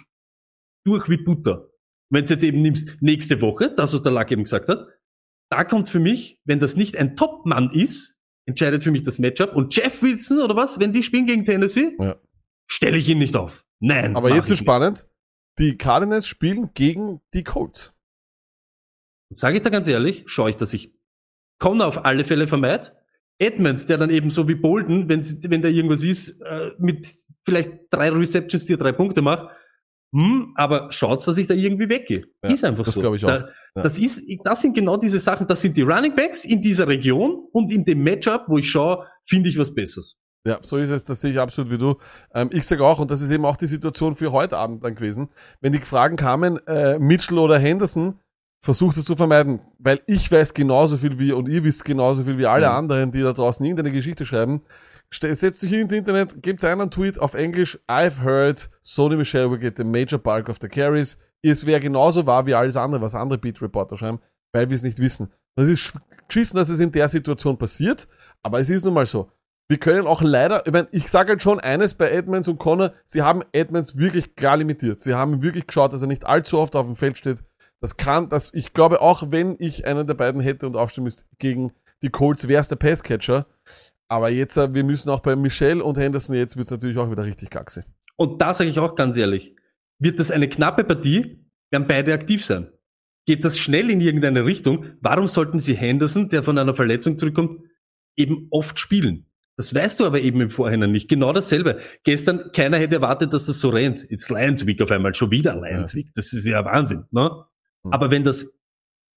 durch wie Butter. Wenn du jetzt eben nimmst, nächste Woche, das, was der Luck eben gesagt hat, da kommt für mich, wenn das nicht ein Top-Mann ist, entscheidet für mich das Matchup. Und Jeff Wilson oder was, wenn die spielen gegen Tennessee, Ja. stelle ich ihn nicht auf. Nein. Aber jetzt ist spannend. Die Cardinals spielen gegen die Colts. Sage ich da ganz ehrlich, schaue ich, dass ich Connor auf alle Fälle vermeid. Edmonds, der dann eben so wie Bolden, wenn, wenn da irgendwas ist, äh, mit vielleicht drei Receptions, die er drei Punkte macht, hm, aber schaut, dass ich da irgendwie weggehe. Ja, ist einfach das so. glaube ich auch. Da, Ja. Das ist, das sind genau diese Sachen, das sind die Running Backs in dieser Region und in dem Matchup, wo ich schaue, finde ich was Besseres. Ja, so ist es, das sehe ich absolut wie du. Ähm, ich sage auch, und das ist eben auch die Situation für heute Abend dann gewesen, wenn die Fragen kamen, äh, Mitchell oder Henderson, versucht es zu vermeiden, weil ich weiß genauso viel wie, und ihr wisst genauso viel wie alle Mhm. anderen, die da draußen irgendeine Geschichte schreiben. Setzt euch ins Internet, gebt einen Tweet auf Englisch, I've heard Sony Michel will get the major bulk of the carries. Es wäre genauso wahr wie alles andere, was andere Beat Reporter schreiben, weil wir es nicht wissen. Und es ist sch- geschissen, dass es in der Situation passiert, aber es ist nun mal so. Wir können auch leider, ich, mein, ich sage halt schon eines bei Edmonds und Connor, sie haben Edmonds wirklich klar limitiert. Sie haben wirklich geschaut, dass er nicht allzu oft auf dem Feld steht. Das kann, das, ich glaube auch, wenn ich einen der beiden hätte und aufstehen müsste gegen die Colts, wäre es der Passcatcher. Aber jetzt, äh, wir müssen auch bei Michelle und Henderson, jetzt wird es natürlich auch wieder richtig gaxi. Und da sage ich auch ganz ehrlich, wird das eine knappe Partie, werden beide aktiv sein. Geht das schnell in irgendeine Richtung, warum sollten sie Henderson, der von einer Verletzung zurückkommt, eben oft spielen? Das weißt du aber eben im Vorhinein nicht. Genau dasselbe. Gestern, keiner hätte erwartet, dass das so rennt. It's Lions Week auf einmal, schon wieder Lions Week. Das ist ja Wahnsinn. Ne? Mhm. Aber wenn das,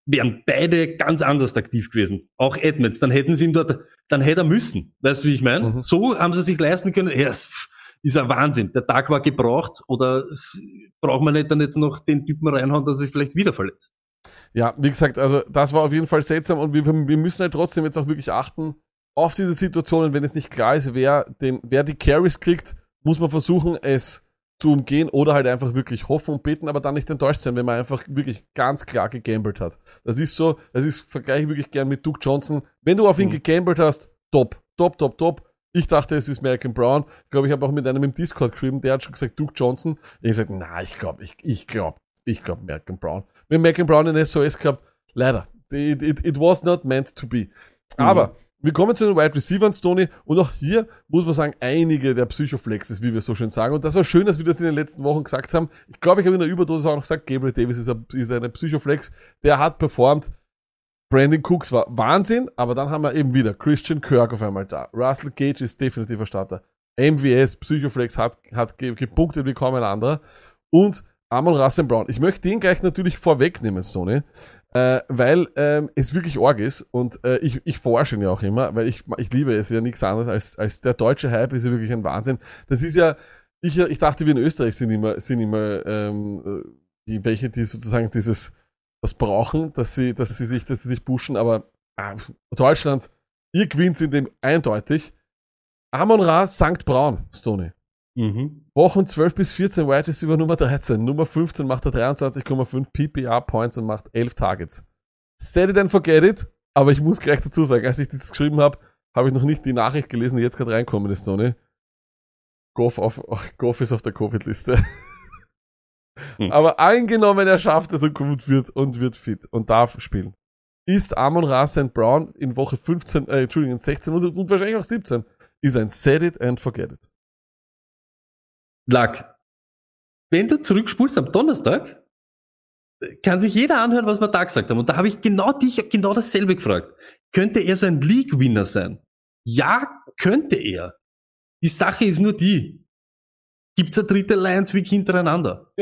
wären beide ganz anders aktiv gewesen. Auch Edmonds, dann hätten sie ihn dort, dann hätte er müssen. Weißt du, wie ich meine? Mhm. So haben sie sich leisten können. Ja, pff, ist ein Wahnsinn. Der Tag war gebraucht oder braucht man nicht dann jetzt noch den Typen reinhauen, dass er sich vielleicht wieder verletzt. Ja, wie gesagt, also das war auf jeden Fall seltsam und wir, wir müssen halt trotzdem jetzt auch wirklich achten auf diese Situationen, wenn es nicht klar ist, wer, den, wer die Carries kriegt, muss man versuchen, es zu umgehen oder halt einfach wirklich hoffen und beten, aber dann nicht enttäuscht sein, wenn man einfach wirklich ganz klar gegambelt hat. Das ist so, das ist, vergleiche ich wirklich gern mit Duke Johnson. Wenn du auf ihn Mhm. gegambelt hast, top, top, top, top. Ich dachte, es ist Malcolm Brown. Ich glaube, ich habe auch mit einem im Discord geschrieben, der hat schon gesagt, Duke Johnson. Ich habe gesagt, na, ich glaube, ich, ich glaube, ich glaube Malcolm Brown. Wir haben Malcolm Brown in SOS gehabt. Leider. It, it, it was not meant to be. Aber wir kommen zu den Wide Receivers, Tony. Und auch hier muss man sagen, einige der Psychoflexes, wie wir so schön sagen. Und das war schön, dass wir das in den letzten Wochen gesagt haben. Ich glaube, ich habe in der Überdosis auch noch gesagt, Gabriel Davis ist, ein, ist eine Psychoflex. Der hat performt. Brandon Cooks war Wahnsinn, aber dann haben wir eben wieder Christian Kirk auf einmal da. Russell Gage ist definitiv ein Starter. MVS, Psychoflex hat, hat ge- gepunktet wie kaum ein anderer. Und Amon Russell Brown. Ich möchte den gleich natürlich vorwegnehmen, Sony, äh, weil ähm, es wirklich arg ist und äh, ich, ich forsche ihn ja auch immer, weil ich, ich liebe es ja nichts anderes als, als der deutsche Hype ist ja wirklich ein Wahnsinn. Das ist ja, ich, ich dachte, wir in Österreich sind immer, sind immer ähm, äh, die, welche, die sozusagen dieses das brauchen, dass sie, dass sie sich, dass sie sich pushen, aber ah, Deutschland, ihr gewinnt in dem eindeutig. Amon Ra, St. Braun, Stoney. Mhm. Wochen 12 bis 14, Wide Receiver Nummer 13. Nummer 15 macht er 23,5 PPR Points und macht 11 Targets. Set it and forget it, aber ich muss gleich dazu sagen, als ich das geschrieben habe, habe ich noch nicht die Nachricht gelesen, die jetzt gerade reinkommen ist, Tony. Goff, auf, oh, Goff ist auf der Covid-Liste. Hm. Aber eingenommen, er schafft es und gut wird und wird fit und darf spielen. Ist Amon Ra St. Brown in Woche 15, äh, Entschuldigung, in 16 und und wahrscheinlich auch 17, ist ein Set it and forget it. Lack, wenn du zurückspulst am Donnerstag, kann sich jeder anhören, was wir da gesagt haben. Und da habe ich genau dich, genau dasselbe gefragt. Könnte er so ein League-Winner sein? Ja, könnte er. Die Sache ist nur die. Gibt's eine dritte Lions Week hintereinander?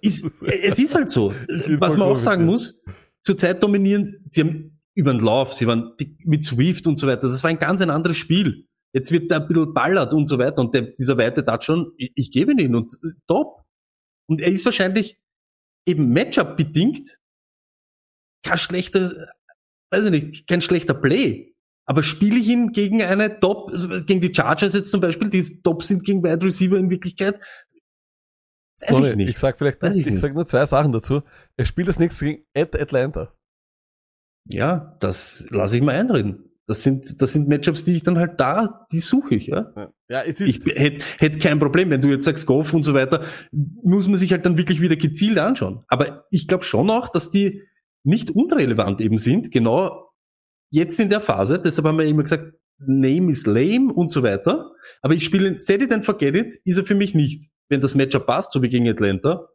Ist, es ist halt so. Was man auch sagen muss, zurzeit dominieren, sie haben über den Lauf, sie waren mit Swift und so weiter. Das war ein ganz ein anderes Spiel. Jetzt wird da ein bisschen ballert und so weiter und der, dieser weite Touchdown, ich, ich gebe ihn und äh, top. Und er ist wahrscheinlich eben Matchup bedingt kein schlechter, weiß ich nicht, kein schlechter Play. Aber spiele ich ihn gegen eine Top, also gegen die Chargers jetzt zum Beispiel, die top sind gegen Wide Receiver in Wirklichkeit? Weiß Sorry, ich nicht. Ich sag vielleicht, Weiß ich ich, sag nur zwei Sachen dazu. Er spielt das nächste gegen at Atlanta. Ja, das lasse ich mal einreden. Das sind, das sind Matchups, die ich dann halt da, die suche ich, ja. Ja, ja es ist, Ich hätte hätt kein Problem, wenn du jetzt sagst Golf und so weiter, muss man sich halt dann wirklich wieder gezielt anschauen. Aber ich glaube schon auch, dass die nicht unrelevant eben sind, genau jetzt in der Phase. Deshalb haben wir immer gesagt, Name is lame und so weiter. Aber ich spiele Set it and forget it, ist er für mich nicht. Wenn das Matchup passt, so wie gegen Atlanta,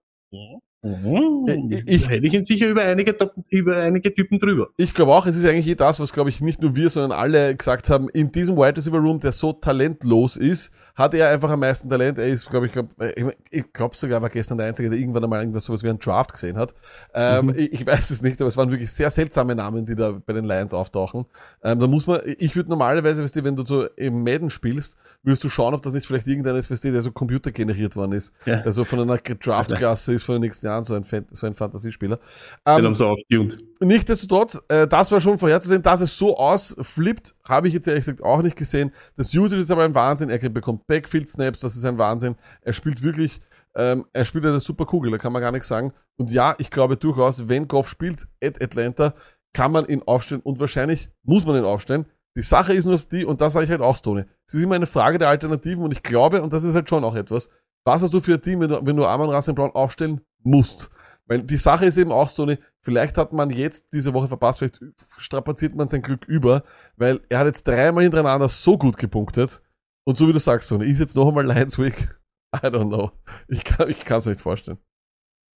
ich- ich- hätte ich ihn sicher über einige, über einige Typen drüber. Ich glaube auch, es ist eigentlich eh das, was glaube ich nicht nur wir, sondern alle gesagt haben, in diesem Wide Receiver Room, der so talentlos ist, hat er einfach am meisten Talent. Er ist, glaube ich, glaub, ich, ich glaube sogar, er war gestern der Einzige, der irgendwann einmal irgendwas sowas wie einen Draft gesehen hat. Ähm, ich, ich weiß es nicht, aber es waren wirklich sehr seltsame Namen, die da bei den Lions auftauchen. Ähm, da muss man, ich würde normalerweise, weißt du, wenn du so im Madden spielst, würdest du schauen, ob das nicht vielleicht irgendein ist, weißt du, der so computergeneriert worden ist. Ja. Also von einer Draft-Klasse ist von den nächsten Jahren so ein, Fan- so ein Fantasiespieler. Den Ähm, haben sie aufgetunt. Nichtsdestotrotz, äh, das war schon vorherzusehen, dass es so ausflippt, habe ich jetzt ehrlich gesagt auch nicht gesehen. Das Usage ist aber ein Wahnsinn. Er bekommt Backfield-Snaps, das ist ein Wahnsinn. Er spielt wirklich, ähm, er spielt eine super Kugel, da kann man gar nichts sagen. Und ja, ich glaube durchaus, wenn Goff spielt at Atlanta, kann man ihn aufstellen und wahrscheinlich muss man ihn aufstellen. Die Sache ist nur die, und das sage ich halt auch, Tony, es ist immer eine Frage der Alternativen und ich glaube, und das ist halt schon auch etwas, was hast du für ein Team, wenn du, wenn du Amon Rassim Brown aufstellen musst? Weil die Sache ist eben auch so eine, vielleicht hat man jetzt diese Woche verpasst, vielleicht strapaziert man sein Glück über, weil er hat jetzt dreimal hintereinander so gut gepunktet. Und so wie du sagst, so, ist jetzt noch einmal Lions Week? I don't know. Ich kann ich kann's nicht vorstellen.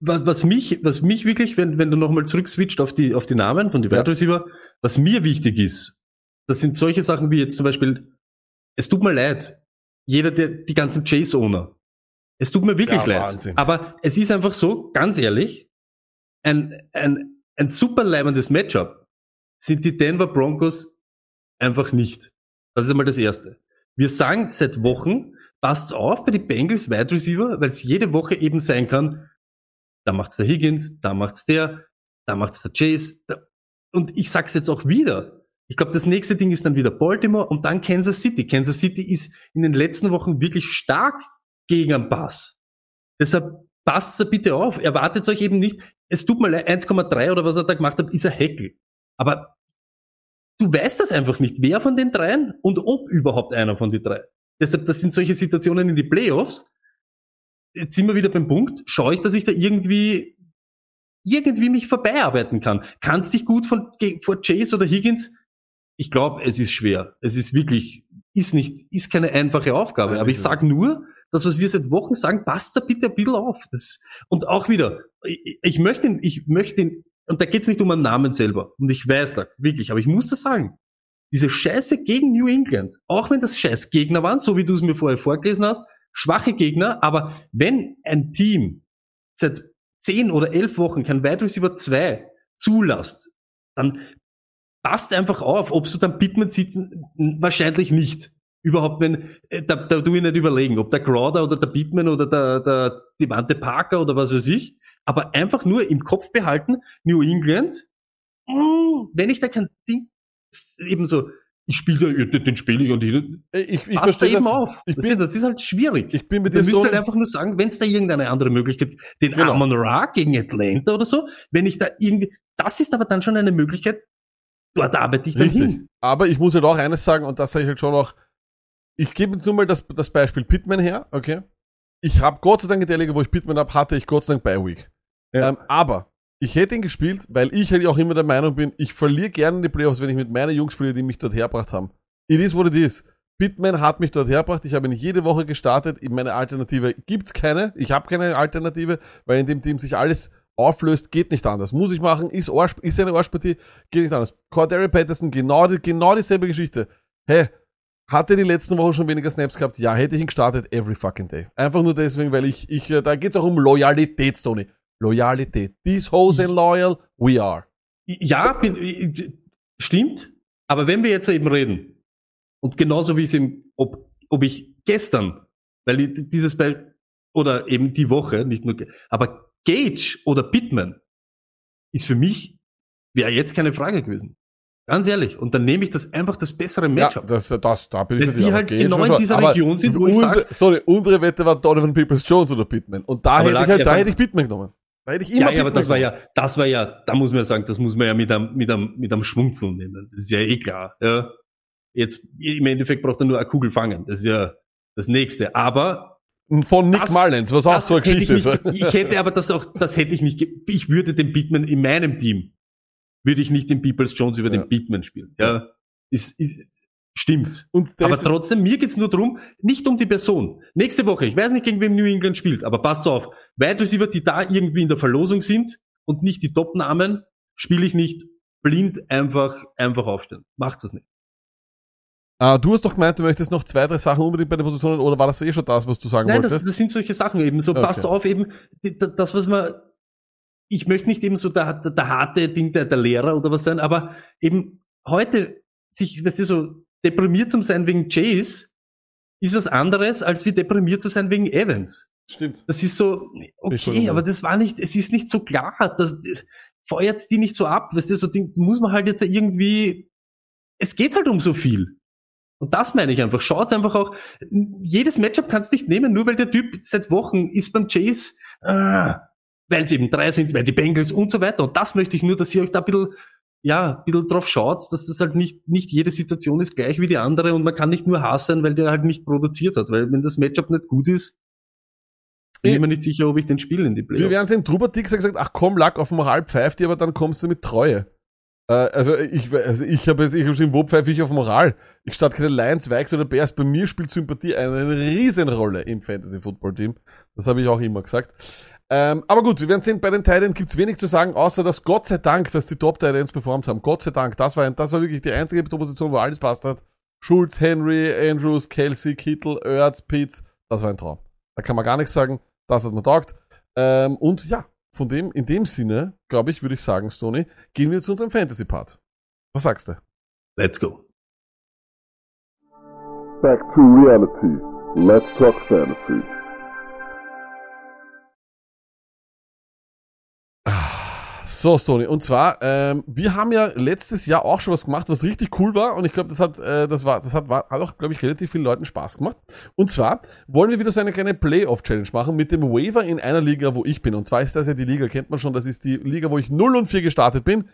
was, was mich, was mich wirklich, wenn, wenn du nochmal zurückswitcht auf die, auf die Namen von die Ja. Wide Receiver, was mir wichtig ist, das sind solche Sachen wie jetzt zum Beispiel, es tut mir leid, jeder der, die ganzen Chase-Owner. Es tut mir wirklich Ja, leid. Wahnsinn. Aber es ist einfach so, ganz ehrlich, ein, ein, ein super leibendes Matchup sind die Denver Broncos einfach nicht. Das ist einmal das Erste. Wir sagen seit Wochen, passt's auf bei den Bengals Wide Receiver, weil es jede Woche eben sein kann, da macht's der Higgins, da macht's der, da macht's der Chase. Da, und ich sag's jetzt auch wieder. Ich glaube, das nächste Ding ist dann wieder Baltimore und dann Kansas City. Kansas City ist in den letzten Wochen wirklich stark gegen einen Pass. Deshalb passt bitte auf. Erwartet euch eben nicht, es tut mal leid, 1,3 oder was er da gemacht hat, ist ein Heckel. Aber du weißt das einfach nicht, wer von den dreien und ob überhaupt einer von den drei. Deshalb, das sind solche Situationen in die Playoffs. Jetzt sind wir wieder beim Punkt. Schaue ich, dass ich da irgendwie, irgendwie mich vorbeiarbeiten kann. Kannst dich gut von, vor Chase oder Higgins? Ich glaube, es ist schwer. Es ist wirklich, ist nicht, ist keine einfache Aufgabe. Aber ich sage nur, das, was wir seit Wochen sagen, passt da bitte ein bisschen auf. Das, und auch wieder, ich, ich möchte, ihn- ich möchte, ihn- und da geht's nicht um einen Namen selber. Und ich weiß das, wirklich, aber ich muss das sagen. Diese Scheiße gegen New England, auch wenn das scheiß Gegner waren, so wie du es mir vorher vorgelesen hast, schwache Gegner, aber wenn ein Team seit zehn oder elf Wochen kein Wide Receiver 2 zulässt, dann passt einfach auf, ob du dann Pittman sitzen, wahrscheinlich nicht. Überhaupt, wenn, äh, da, da tu ich nicht überlegen, ob der Crowder oder der Pittman oder der, der Devante Parker oder was weiß ich, aber einfach nur im Kopf behalten, New England, mh, wenn ich da kein Ding, eben so, ich spiele den, den spiele ich und ich, Ich, ich passt da eben das. auf. Ich bin, das ist halt schwierig. ich bin mit Du dir müsst so, halt einfach nur sagen, wenn es da irgendeine andere Möglichkeit gibt, den Genau. Amon Ra gegen Atlanta oder so, wenn ich da irgendwie, das ist aber dann schon eine Möglichkeit, dort arbeite ich dann Richtig. hin. Aber ich muss halt auch eines sagen, und das sage ich halt schon auch, ich gebe jetzt nur mal das, das Beispiel Pittman her, okay? Ich habe Gott sei Dank in der Liga, wo ich Pittman habe, hatte ich Gott sei Dank bei Week. Ja. Ähm, aber ich hätte ihn gespielt, weil ich halt auch immer der Meinung bin, ich verliere gerne in die Playoffs, wenn ich mit meinen Jungs verliere, die mich dort hergebracht haben. It is what it is. Pittman hat mich dort hergebracht, ich habe ihn jede Woche gestartet, meine Alternative gibt's keine, ich habe keine Alternative, weil in dem Team sich alles auflöst, geht nicht anders. Muss ich machen, ist, Arsch, ist eine Arschpartie, geht nicht anders. Cordero Patterson, genau, die, genau dieselbe Geschichte. Hey, hat er die letzten Wochen schon weniger Snaps gehabt? Ja, hätte ich ihn gestartet every fucking day. Einfach nur deswegen, weil ich, ich, äh, da geht's auch um Loyalität, Tony. Loyalität. These hoes and loyal, we are. Ja, bin, ich- stimmt. Aber wenn wir jetzt eben reden, und genauso wie es eben, ob, ob ich gestern, weil dieses Beispiel, oder eben die Woche, nicht nur, aber Gage oder Pittman ist für mich, wäre jetzt keine Frage gewesen. Ganz ehrlich. Und dann nehme ich das einfach das bessere Ja, Matchup. das, das, da bin ich Wenn die halt genau in dieser Region sind, wo ich unsere, sag- sorry, unsere Wette war Donovan Peoples Jones oder Pittman. Und da hätte ich halt, da hätte ich Pittman genommen. Da hätte ich immer ja, ja, aber Pittman das war genommen. ja, das war ja, da muss man ja sagen, das muss man ja mit einem, mit einem, mit einem Schmunzeln nehmen. Das ist ja eh klar. Ja. Jetzt im Endeffekt braucht er nur eine Kugel fangen. Das ist ja das nächste. Aber Von Nick Das- Mullins, was auch so eine hätte ich, Geschichte ist. nicht, ich hätte aber das auch, das hätte ich nicht, ich würde den Beatman in meinem Team, würde ich nicht den Peoples Jones über Ja. den Beatman spielen. Ja, ist, ist, stimmt. Und Aber trotzdem, mir geht's nur drum, nicht um die Person. Nächste Woche, ich weiß nicht, gegen wem New England spielt, aber passt auf, Wide Receiver, die da irgendwie in der Verlosung sind und nicht die Top-Namen, spiele ich nicht blind einfach, einfach aufstellen. Macht's es nicht. Ah, du hast doch gemeint, du möchtest noch zwei, drei Sachen unbedingt bei den Positionen, oder war das eh schon das, was du sagen Nein, das, wolltest? das sind solche Sachen eben. So, Okay. passt auf eben, das, was man, ich möchte nicht eben so der, der, der harte Ding, der, der Lehrer oder was sein, aber eben heute sich, weißt du, so deprimiert zu sein wegen Chase, ist was anderes, als wie deprimiert zu sein wegen Evans. Stimmt. Das ist so, okay, aber das war nicht, es ist nicht so klar, das, das feuert die nicht so ab, weißt du, so Ding, muss man halt jetzt irgendwie, es geht halt um so viel. Und das meine ich einfach. Schaut's einfach auch, jedes Matchup kannst du nicht nehmen, nur weil der Typ seit Wochen ist beim Chase, ah, weil es eben drei sind, weil die Bengals und so weiter. Und das möchte ich nur, dass ihr euch da ein bisschen, ja, ein bisschen drauf schaut, dass das halt nicht, nicht jede Situation ist gleich wie die andere und man kann nicht nur Hass sein, weil der halt nicht produziert hat. Weil wenn das Matchup nicht gut ist, bin ich mir nicht sicher, ob ich den Spiel in die Wir Playoffs. werden sehen, Trubadix hat gesagt, ach komm, Lack auf Moral pfeift die, aber dann kommst du mit Treue. Äh, also ich, also ich habe jetzt, ich habe geschrieben, wo pfeife ich auf Moral? Ich statt keine Lions, Vikes oder Bears, bei mir spielt Sympathie eine Riesenrolle im Fantasy-Football-Team. Das habe ich auch immer gesagt. Ähm, aber gut, wir werden sehen, bei den Titans gibt's wenig zu sagen, außer dass Gott sei Dank, dass die top titans performt haben. Gott sei Dank, das war, ein, das war wirklich die einzige Position, wo alles passt hat. Schulz, Henry, Andrews, Kelsey, Kittel, Ertz, Pitts, das war ein Traum. Da kann man gar nichts sagen, das hat man taugt. Ähm, und ja, von dem, in dem Sinne, glaube ich, würde ich sagen, Stoney, gehen wir zu unserem Fantasy-Part. Was sagst du? Let's go. Back to reality. Let's talk fantasy. So, Stoney, und zwar, ähm, wir haben ja letztes Jahr auch schon was gemacht, was richtig cool war, und ich glaube, das hat, äh, das war, das hat, war, hat auch, glaube ich, relativ vielen Leuten Spaß gemacht. Und zwar wollen wir wieder so eine kleine Playoff-Challenge machen mit dem Waiver in einer Liga, wo ich bin. Und zwar ist das ja die Liga, kennt man schon, das ist die Liga, wo ich 0 und 4 gestartet bin.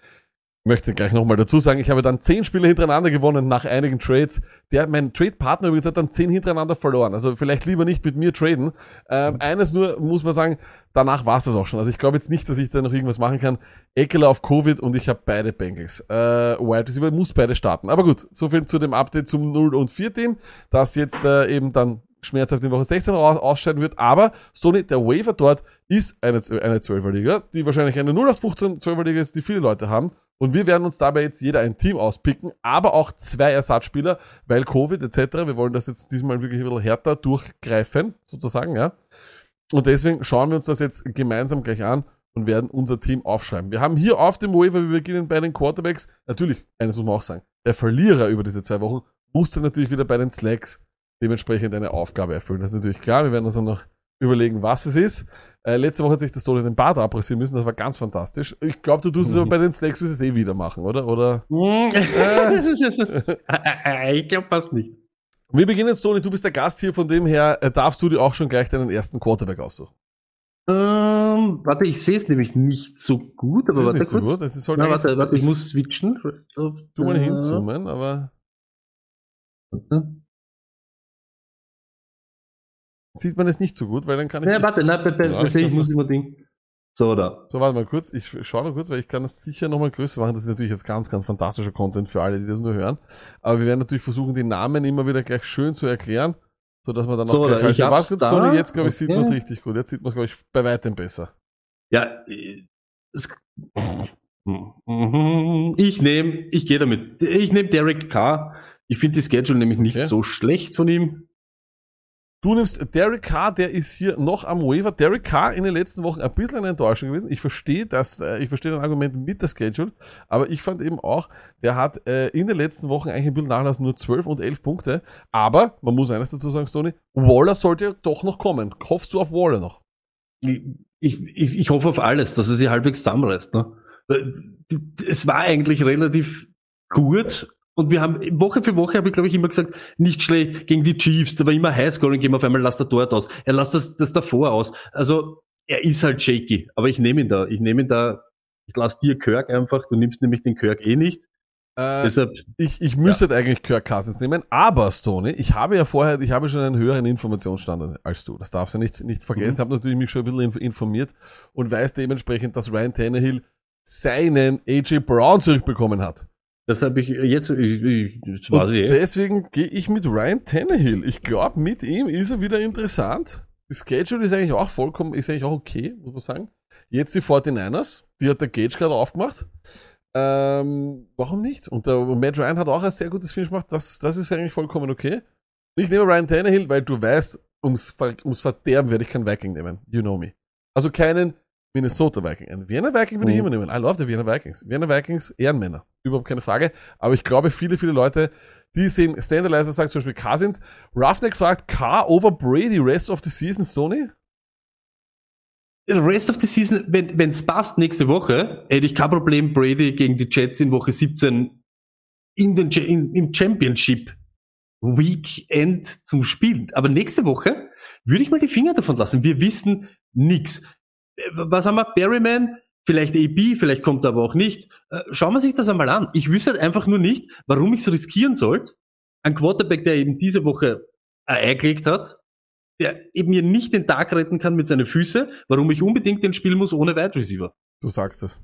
Möchte gleich nochmal dazu sagen, ich habe dann 10 Spiele hintereinander gewonnen nach einigen Trades. Der, mein Trade-Partner übrigens hat dann 10 hintereinander verloren. Also vielleicht lieber nicht mit mir traden. Ähm, eines nur muss man sagen, danach war es das auch schon. Also ich glaube jetzt nicht, dass ich da noch irgendwas machen kann. Eckler auf Covid und ich habe beide Bengals. Äh, Wide Receiver muss beide starten. Aber gut, so viel zu dem Update zum 0 und 4 Team, das jetzt äh, eben dann schmerzhaft in Woche 16 raus, ausscheiden wird. Aber Stoney, der Waiver dort ist eine, eine 12er Liga, die wahrscheinlich eine 0815 12er Liga ist, die viele Leute haben. Und wir werden uns dabei jetzt jeder ein Team auspicken, aber auch zwei Ersatzspieler, weil Covid etc. Wir wollen das jetzt diesmal wirklich ein bisschen härter durchgreifen, sozusagen, ja. Und deswegen schauen wir uns das jetzt gemeinsam gleich an und werden unser Team aufschreiben. Wir haben hier auf dem Waiver, wir beginnen bei den Quarterbacks, natürlich, eines muss man auch sagen, der Verlierer über diese zwei Wochen musste natürlich wieder bei den Slacks dementsprechend eine Aufgabe erfüllen. Das ist natürlich klar, wir werden uns dann noch überlegen, was es ist. Äh, letzte Woche hat sich das Tony den Bart abrasieren müssen, das war ganz fantastisch. Ich glaube, du tust es aber bei den Slacks, wirst es eh wieder machen, oder? Oder? ich glaube fast nicht. Wir beginnen jetzt, Tony, du bist der Gast hier, von dem her äh, darfst du dir auch schon gleich deinen ersten Quarterback aussuchen. Ähm, warte, ich sehe es nämlich nicht so gut, aber warte nicht so kurz. gut, das ist halt Na, warte, warte, ich muss switchen. Du mal Äh, hinzoomen, aber warte. Sieht man es nicht so gut, weil dann kann ich. Ja, warte, nein, bitte, Ja, ich, ich muss immer Ding. So, da. So, warte mal kurz. Ich schaue noch kurz, weil ich kann das sicher nochmal größer machen. Das ist natürlich jetzt ganz, ganz fantastischer Content für alle, die das nur hören. Aber wir werden natürlich versuchen, die Namen immer wieder gleich schön zu erklären, so dass man dann So, auch gleich da, ich halt- Was jetzt, da. Tony? Jetzt, glaube ich, sieht Okay. man es richtig gut. Jetzt sieht man es, glaube ich, bei weitem besser. Ja, es, ich nehme, ich gehe damit. Ich nehme Derek Carr. Ich finde die Schedule nämlich nicht Okay. so schlecht von ihm. Du nimmst Derek Carr, der ist hier noch am Waiver. Derek Carr in den letzten Wochen ein bisschen eine Enttäuschung gewesen. Ich verstehe das, äh, ich verstehe dein Argument mit der Schedule, aber ich fand eben auch, der hat äh, in den letzten Wochen eigentlich ein bisschen nachlassen, nur 12 und 11 Punkte. Aber, man muss eines dazu sagen, Stoney, Waller sollte doch noch kommen. Hoffst du auf Waller noch? Ich, ich, ich hoffe auf alles, dass er sie halbwegs zusammenreißt. Ne? Es war eigentlich relativ gut. Und wir haben Woche für Woche habe ich glaube ich immer gesagt, nicht schlecht gegen die Chiefs. Da war immer Highscoring Game. Auf einmal lasst er dort aus. Er lasst das, das davor aus. Also er ist halt shaky. Aber ich nehme ihn da. Ich nehme ihn da. Ich lasse dir Kirk einfach. Du nimmst nämlich den Kirk eh nicht. Äh, Deshalb, ich, ich müsste halt eigentlich Kirk Cousins nehmen, aber Stoney, ich habe ja vorher, ich habe schon einen höheren Informationsstandard als du. Das darfst du nicht, nicht vergessen. Ich habe natürlich mich schon ein bisschen inf- informiert und weiß dementsprechend, dass Ryan Tannehill seinen AJ Brown zurückbekommen hat. Das habe ich jetzt, ich, ich, weiß ich eh. deswegen gehe ich mit Ryan Tannehill. Ich glaube, mit ihm ist er wieder interessant. Die Schedule ist eigentlich auch vollkommen, ist eigentlich auch okay, muss man sagen. Jetzt die 49ers, die hat der Gage gerade aufgemacht. Ähm, warum nicht? Und der Matt Ryan hat auch ein sehr gutes Finish gemacht. Das, das ist eigentlich vollkommen okay. Ich nehme Ryan Tannehill, weil du weißt, ums, ums Verderben werde ich keinen Viking nehmen. You know me. Also keinen Minnesota Viking. Einen Vienna Viking würde ich Mhm. immer nehmen. I love the Vienna Vikings. Vienna Vikings, Ehrenmänner. Überhaupt keine Frage. Aber ich glaube, viele, viele Leute, die sehen, Standalizer sagt zum Beispiel Cousins. Roughneck fragt, Carr over Brady rest of the season, Stoney? Rest of the Season, wenn wenn's passt nächste Woche, hätte ich kein Problem, Brady gegen die Jets in Woche 17 in den, in, im Championship Weekend zum Spielen. Aber nächste Woche würde ich mal die Finger davon lassen. Wir wissen nix. Was haben wir? Berryman, vielleicht AB, vielleicht kommt er aber auch nicht. Äh, Schauen wir sich das einmal an. Ich wüsste halt einfach nur nicht, warum ich so riskieren sollte. Ein Quarterback, der eben diese Woche ein Ei gelegt hat, der eben mir nicht den Tag retten kann mit seinen Füßen, warum ich unbedingt den spielen muss ohne Wide Receiver. Du sagst es.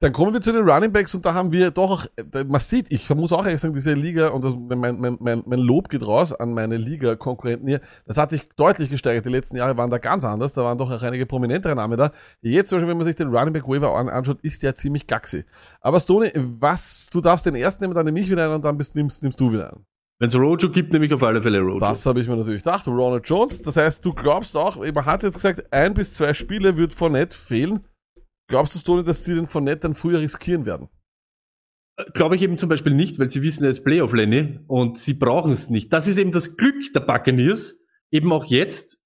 Dann kommen wir zu den Running Backs und da haben wir doch auch, man sieht, ich muss auch ehrlich sagen, diese Liga und das, mein, mein, mein, mein Lob geht raus an meine Liga-Konkurrenten hier. Das hat sich deutlich gesteigert. Die letzten Jahre waren da ganz anders. Da waren doch auch einige prominentere Namen da. Jetzt zum Beispiel, wenn man sich den Running Back Waiver an, anschaut, ist der ziemlich gaxi. Aber Stoney, was, du darfst den ersten nehmen, dann nehme ich wieder einen und dann bist, nimmst, nimmst du wieder einen. Wenn es Rojo gibt, nehme ich auf alle Fälle Rojo. Das habe ich mir natürlich gedacht. Ronald Jones. Das heißt, du glaubst auch, man hat jetzt gesagt, ein bis zwei Spiele wird Fournette fehlen. Glaubst du, Stoney, dass sie den Fournette dann früher riskieren werden? Glaube ich eben zum Beispiel nicht, weil sie wissen, er ist Playoff Lenny und sie brauchen es nicht. Das ist eben das Glück der Buccaneers, eben auch jetzt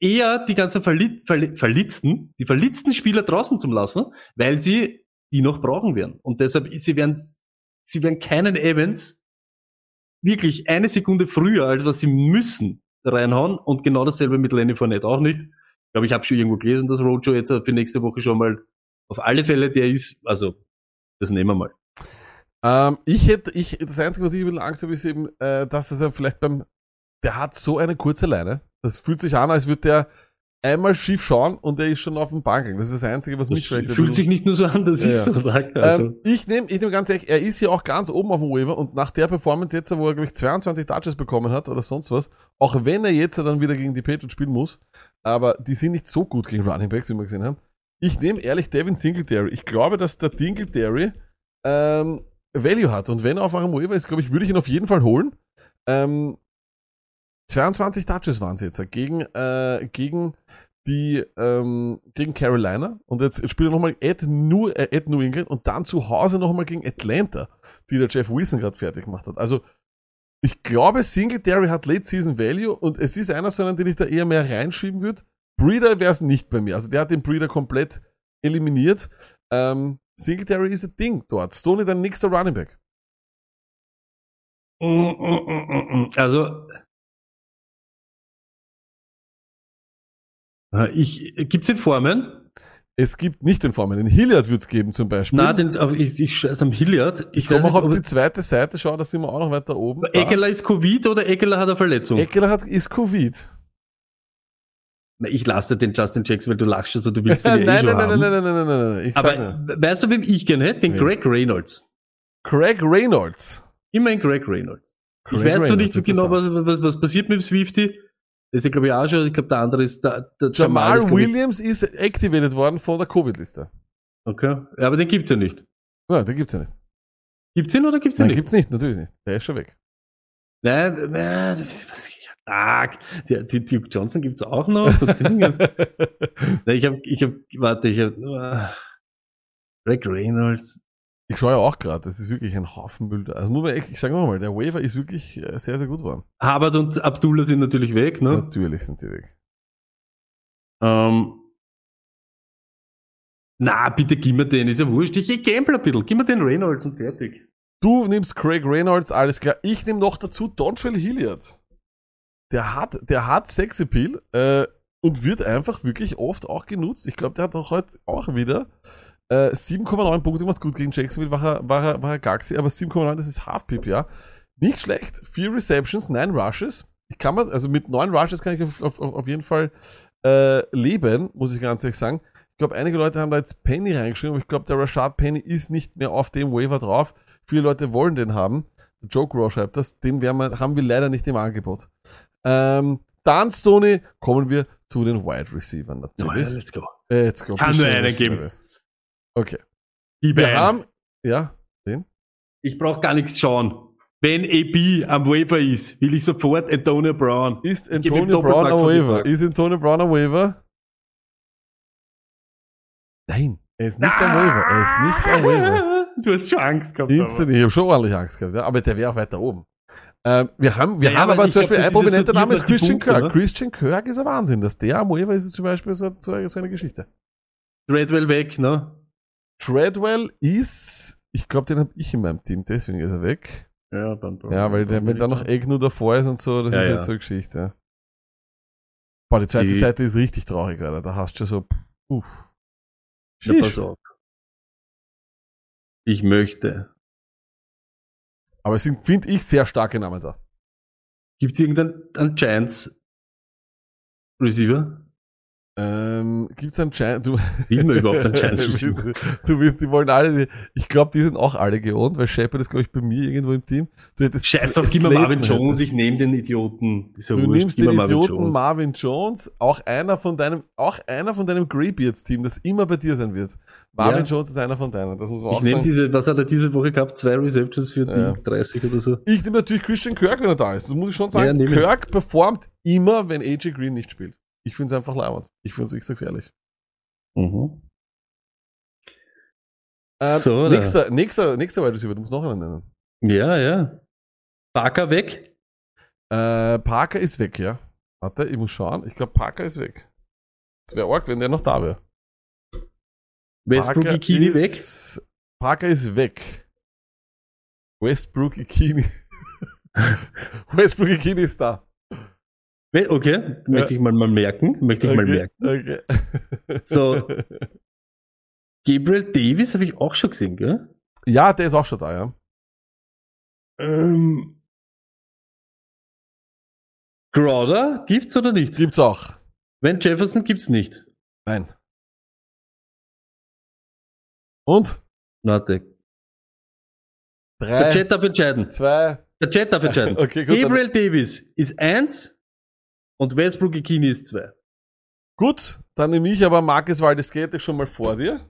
eher die ganzen Verli Verli Verlitzten, die verlitzten Spieler draußen zu lassen, weil sie die noch brauchen werden. Und deshalb, sie werden, sie werden keinen Evans wirklich eine Sekunde früher, als was sie müssen, reinhauen. Und genau dasselbe mit Lenny Fournette auch nicht. Ich glaube, ich habe schon irgendwo gelesen, dass Rojo jetzt für nächste Woche schon mal auf alle Fälle der ist. Also, das nehmen wir mal. Ähm, ich hätte, ich, das Einzige, was ich ein bisschen Angst habe, ist eben, äh, dass es ja vielleicht beim, der hat so eine kurze Leine. Das fühlt sich an, als würde der einmal schief schauen und er ist schon auf dem Bank. Das ist das Einzige, was Das mich vielleicht fühlt sich nicht nur so an, das Ja, ist so. Danke. Also, ähm, ich nehme ich nehm ganz ehrlich, er ist hier auch ganz oben auf dem Waiver und nach der Performance jetzt, wo er, glaube ich, 22 Touches bekommen hat oder sonst was, auch wenn er jetzt dann wieder gegen die Patriots spielen muss, aber die sind nicht so gut gegen Running Backs, wie wir gesehen haben. Ich nehme ehrlich Devin Singletary. Ich glaube, dass der Dingletary ähm, Value hat und wenn er auf eurem Waiver ist, glaube ich, würde ich ihn auf jeden Fall holen. Ähm, 22 Touches waren es jetzt äh, gegen, äh, gegen die ähm, gegen Carolina und jetzt, jetzt spielt er nochmal at New, äh, at New England und dann zu Hause nochmal gegen Atlanta, die der Jeff Wilson gerade fertig gemacht hat. Also ich glaube, Singletary hat Late Season Value und es ist einer so einen, den ich da eher mehr reinschieben würde. Breeder wäre es nicht bei mir. Also der hat den Breeder komplett eliminiert. Ähm, Singletary ist ein Ding dort. Stoney dein nächster Running Back. mm, mm, mm. also ich gibt's in Formen? Es gibt nicht den Formen. Den Hilliard wird es geben zum Beispiel. Na, den, aber ich, ich scheiße am Hilliard. Ich ich komme auch nicht, auf die zweite Seite, schau, da sind wir auch noch weiter oben. Eckler ist Covid oder Eckler hat eine Verletzung? Eckler hat, ist Covid. Na, ich lasse den Justin Jackson, weil du lachst schon so, du willst den nein, ja eh nein, schon nein, haben. nein, nein, nein, nein, nein, nein. Ich sag Aber weißt du, wem ich gerne hätte? Den Wen? Greg Reynolds. Craig Reynolds. Immerhin Greg Reynolds. Craig ich weiß Reynolds, nicht genau, was, was, was passiert mit dem Swifty. Das ist glaube ich, auch schon. Ich glaube, der andere ist der, der Jamal ist, glaub ich- Williams ist activated worden von der Covid-Liste. Okay. Ja, aber den gibt's ja nicht. Ja, den gibt's ja nicht. Gibt's ihn oder gibt's ihn Nein, nicht? gibt's nicht, natürlich nicht. Der ist schon weg. Nein, nein, was, ja, Tag. Der, die Duke Johnson gibt's auch noch. Nein, ich habe, ich habe, warte, ich habe, Greg Reynolds. Ich schaue ja auch gerade, das ist wirklich ein Haufen Müll. Also muss man echt, ich sage mal, der Waiver ist wirklich äh, sehr, sehr gut geworden. Habert und Abdullah sind natürlich weg, ne? Natürlich sind die weg. Ähm, na, bitte gib mir den, ist ja wurscht. Ich, ich gamble ein bisschen. Gib mir den Reynolds und fertig. Du nimmst Craig Reynolds, alles klar. Ich nehme noch dazu Dontrell Hilliard. Der hat, der hat Sexappeal äh, und wird einfach wirklich oft auch genutzt. Ich glaube, der hat auch heute auch wieder Äh, 7,9 Punkte gemacht, gut gegen Jacksonville war er, war er, war er Gaxi, aber 7,9, das ist Half PPA. Nicht schlecht. Vier Receptions, neun Rushes. Ich kann man, also mit neun Rushes kann ich auf, auf, auf jeden Fall äh, leben, muss ich ganz ehrlich sagen. Ich glaube, einige Leute haben da jetzt Penny reingeschrieben, aber ich glaube, der Rashad Penny ist nicht mehr auf dem Waiver drauf. Viele Leute wollen den haben. Joe Grow schreibt das, den wir, haben wir leider nicht im Angebot. Ähm, dann, Stoney, kommen wir zu den Wide Receivers Ja, natürlich. let's go. Äh, Let's go. Kann nur einen geben. Chavez. Okay. Gib Wir haben, ja, den? Ich brauche gar nichts schauen. Wenn AB am Waiver ist, will ich sofort Antonio Brown. Ist Ich Antonio Brown am Waiver? Ist Antonio Brown am Waiver? Nein, er ist nicht am Waiver. Er ist nicht am Waiver. Du hast schon Angst gehabt. Instant, ich habe schon ordentlich Angst gehabt, ja, aber der wäre auch weiter oben. Ähm, wir haben, wir Ja, haben aber ich zum Beispiel ein prominenter so Name ist Christian Kirk. ne? Christian Kirk ist ein Wahnsinn, dass der am Waiver ist, ist zum Beispiel so, so, eine Geschichte. Treadwell weg, ne? Treadwell ist, ich glaube, den habe ich in meinem Team, deswegen ist er weg. Ja, dann. Ja, weil der, wenn da noch Egg nur davor ist und so, das Ja, ist ja. jetzt so eine Geschichte. Boah, die zweite Die- Seite ist richtig traurig, Alter. Da hast du schon so, uff. Ja, pass auf. Ich möchte. Aber es sind, finde ich, sehr starke Namen da. Gibt es irgendeinen einen Giants Receiver? Ähm, gibt's einen Giant, du, man überhaupt einen Giants Receiver? du wirst, die wollen alle, ich glaube, die sind auch alle geohnt, weil Shepard ist, glaube ich, bei mir irgendwo im Team. Du hättest Scheiß auf, gib mir Marvin Jones, ich nehme den Idioten. Ist ja Du wurscht, nimmst den Marvin Idioten Jones. Marvin Jones, auch einer von deinem, auch einer von deinem Greybeards-Team, das immer bei dir sein wird. Marvin Ja. Jones ist einer von deinen, das muss man Ich auch nehme sagen. diese, was hat er diese Woche gehabt? Zwei Receptions für Ja. die 30 oder so. Ich nehme natürlich Christian Kirk, wenn er da ist. Das muss ich schon Ja, sagen. ihn. Kirk performt immer, wenn AJ Green nicht spielt. Ich finde es einfach leibend. Ich finde es, ich sag's ehrlich. Mhm. Ähm, So, nächster, nächster, nächster Wide Receiver, du musst noch einen nennen. Ja, ja. Parker weg. Äh, Parker ist weg, ja. Warte, ich muss schauen. Ich glaube, Parker ist weg. Es wäre arg, wenn der noch da wäre. Westbrook Ikini weg. Parker ist weg. Westbrook Ikini. Westbrook Ikini ist da. Okay, möchte ich mal, mal merken. Möchte ich mal Okay, merken. okay. So. Gabriel Davis habe ich auch schon gesehen, gell? Ja, der ist auch schon da, ja. Ähm, Crowder gibt's oder nicht? Gibt's auch. Wenn Jefferson gibt's nicht. Nein. Und? Warte. Drei, Der Chat darf entscheiden. zwei. Der Chat darf entscheiden. Okay, gut. Gabriel Davis ist eins und Westbrook Ikini ist zwei. Gut, dann nehme ich aber Marcus Valdes Gate schon mal vor dir.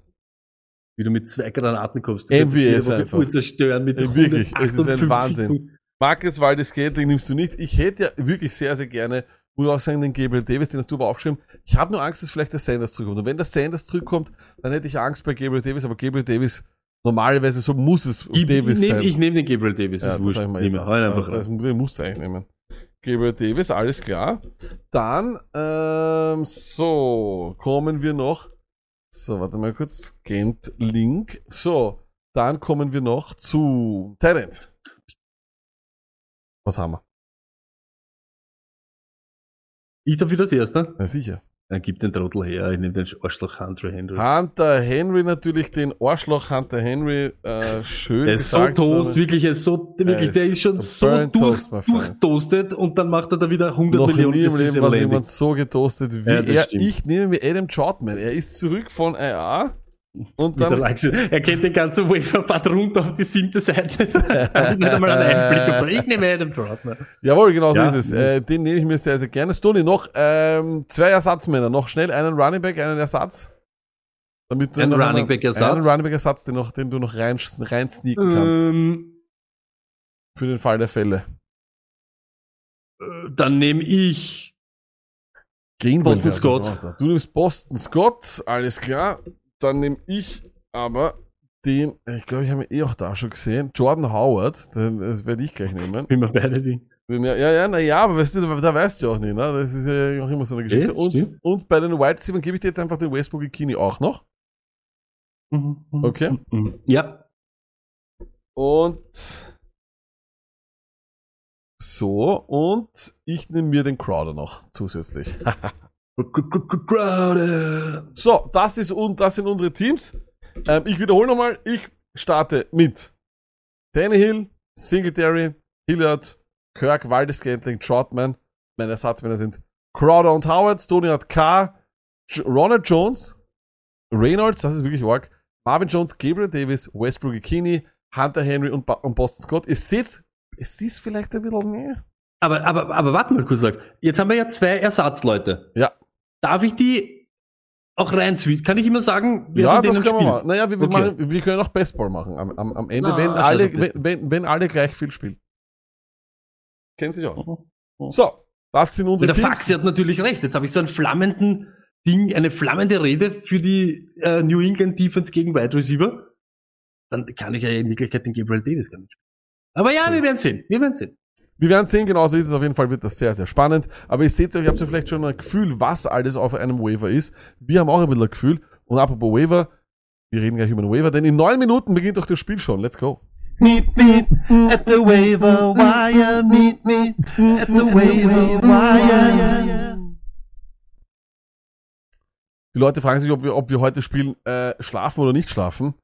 Wie du mit zwei Granaten kommst. Du MVS einfach. Zerstören mit Ja, wirklich, es ist ein 158 Wahnsinn. Punkten. Marcus Valdes Gate, den nimmst du nicht. Ich hätte ja wirklich sehr, sehr gerne, muss auch sagen, den Gabriel Davis, den hast du aber aufgeschrieben. Ich habe nur Angst, dass vielleicht der Sanders zurückkommt. Und wenn der Sanders zurückkommt, dann hätte ich Angst bei Gabriel Davis, aber Gabriel Davis, normalerweise so muss es Ich, Davis ich nehme sein. ich nehm den Gabriel Davis. Ja, das wurscht. hab ich Nehm ihn einfach das, rein. den musst du eigentlich nehmen. Gabriel Davis, alles klar. Dann, ähm, so, kommen wir noch. So, warte mal kurz. Scanned Link. So, dann kommen wir noch zu Talent. Was haben wir? Ich darf wieder das erste. Na sicher. Dann gib den Trottel her. Ich nehme den Arschloch Hunter Henry. Hunter Henry natürlich, den Arschloch Hunter Henry, äh, schön Er ist so toast, wirklich, er ist so, wirklich, der ist schon so durch, durchtoastet und dann macht er da wieder 100 Noch Millionen. nie im Leben war lächerlich. jemand so getoastet wie Ja, er. stimmt. Ich nehme mir Adam Troutman. Er ist zurück von IA und dann. Er kennt den ganzen Waiver-Part runter auf die siebte Seite. Nicht einmal einen Einblick. Aber ich nehme Adam Troutman. Jawohl, genau so Ja. ist es. Äh, den nehme ich mir sehr, sehr gerne. Stoney, noch ähm, zwei Ersatzmänner. Noch schnell einen Running Back, einen Ersatz. Damit du Einen Running Back Ersatz? Einen Running Back Ersatz, den, noch, den du noch rein, rein sneaken kannst. Ähm, Für den Fall der Fälle. äh, dann nehme ich Greenwood Boston wäre Scott. Du nimmst Boston Scott, alles klar. Dann nehme ich aber den, ich glaube, ich habe ihn eh auch da schon gesehen, Jordan Howard. Den, das werde ich gleich nehmen. immer beide die. Den, ja, ja, ja, na ja, aber weißt du, da, da weißt du auch nicht, ne? Das ist ja auch immer so eine Geschichte. Und, stimmt. und bei den White Receivers gebe ich dir jetzt einfach den Westbrook Ikini auch noch. Okay. Mhm. Ja. Und so, und ich nehme mir den Crowder noch zusätzlich. So, das ist und das sind unsere Teams. Ähm, ich wiederhole nochmal, ich starte mit Tannehill, Singletary, Hilliard, Kirk, Waldescantling, Troutman. Meine Ersatzmänner sind Crowder und Howard, Stoney hat K, Ronald Jones, Reynolds, das ist wirklich arg, Marvin Jones, Gabriel Davis, Westbrook Ikini, Hunter Henry und, und Boston Scott. Ihr seht, es ist vielleicht ein bisschen mehr. Aber, aber, aber warte mal kurz. Jetzt haben wir ja zwei Ersatzleute. Ja. Darf ich die auch reinzwingen? Kann ich immer sagen, wer ja, das können wir machen. Naja, wir, wir, Okay. machen, wir können auch Bestball machen am, am, am Ende, Ah, wenn, scheiß alle, wenn, wenn, wenn alle gleich viel spielen. Kennen sich aus. Mhm. So, das sind unsere Der. Faxi hat natürlich recht. Jetzt habe ich so einen flammenden Ding, eine flammende Rede für die äh, New England Defense gegen Wide Receiver. Dann kann ich ja in Wirklichkeit den Gabriel Davis gar nicht spielen. Aber ja, wir werden sehen. Wir werden sehen. Wir werden sehen, genauso ist es auf jeden Fall, wird das sehr, sehr spannend. Aber ihr seht euch, ihr habt ja vielleicht schon ein Gefühl, was alles auf einem Waiver ist. Wir haben auch ein bisschen ein Gefühl. Und apropos Waiver, wir reden gleich über den Waiver, denn in neun Minuten beginnt doch das Spiel schon. Let's go. Meet me at the waiver wire. Meet me at the waiver wire. Die Leute fragen sich, ob wir, ob wir heute spielen, äh, schlafen oder nicht schlafen.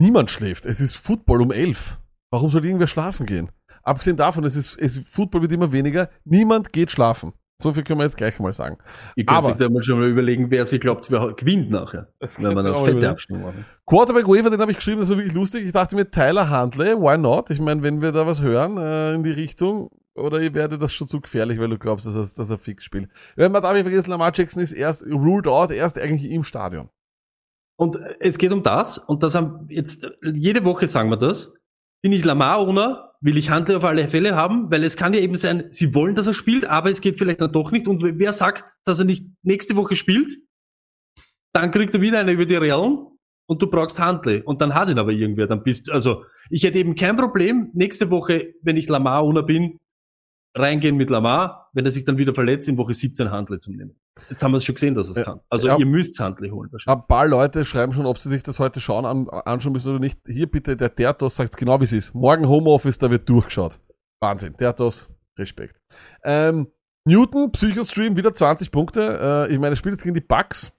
Niemand schläft. Es ist Football um elf. Warum soll irgendwer schlafen gehen? Abgesehen davon, es ist, es, Football wird immer weniger. Niemand geht schlafen. So viel können wir jetzt gleich mal sagen. Ihr könnt Aber- sich da mal schon mal überlegen, wer sich glaubt, wer gewinnt nachher. Das Wenn du eine fette. Abstimmung machen. Quarterback Waiver, den habe ich geschrieben, das war wirklich lustig. Ich dachte mir, Tyler Handley, why not? Ich meine, wenn wir da was hören äh, in die Richtung, oder ihr werdet das schon zu gefährlich, weil du glaubst, dass er, dass er fix spielt. Wenn man darf nicht vergessen, Lamar Jackson ist erst ruled out, erst eigentlich im Stadion. Und äh, es geht um das, und das haben jetzt, jede Woche sagen wir das. Bin ich Lamar-Owner, will ich Handel auf alle Fälle haben, weil es kann ja eben sein, sie wollen, dass er spielt, aber es geht vielleicht dann doch nicht. Und wer sagt, dass er nicht nächste Woche spielt, dann kriegt er wieder eine über die Realen und du brauchst Handel. Und dann hat ihn aber irgendwer, dann bist also, ich hätte eben kein Problem, nächste Woche, wenn ich Lamar-Owner bin, reingehen mit Lamar, wenn er sich dann wieder verletzt, in Woche 17 Handel zu nehmen. Jetzt haben wir es schon gesehen, dass es Ja. kann. Also Ja. ihr müsst Handel holen. wahrscheinlich. Ein paar Leute schreiben schon, ob sie sich das heute schauen, an, anschauen müssen oder nicht. Hier bitte, der Tertos sagt genau, wie es ist. Morgen Homeoffice, da wird durchgeschaut. Wahnsinn. Tertos, Respekt. Ähm, Newton, Psychostream, wieder 20 Punkte. Äh, ich meine, er spielt jetzt gegen die Bucks.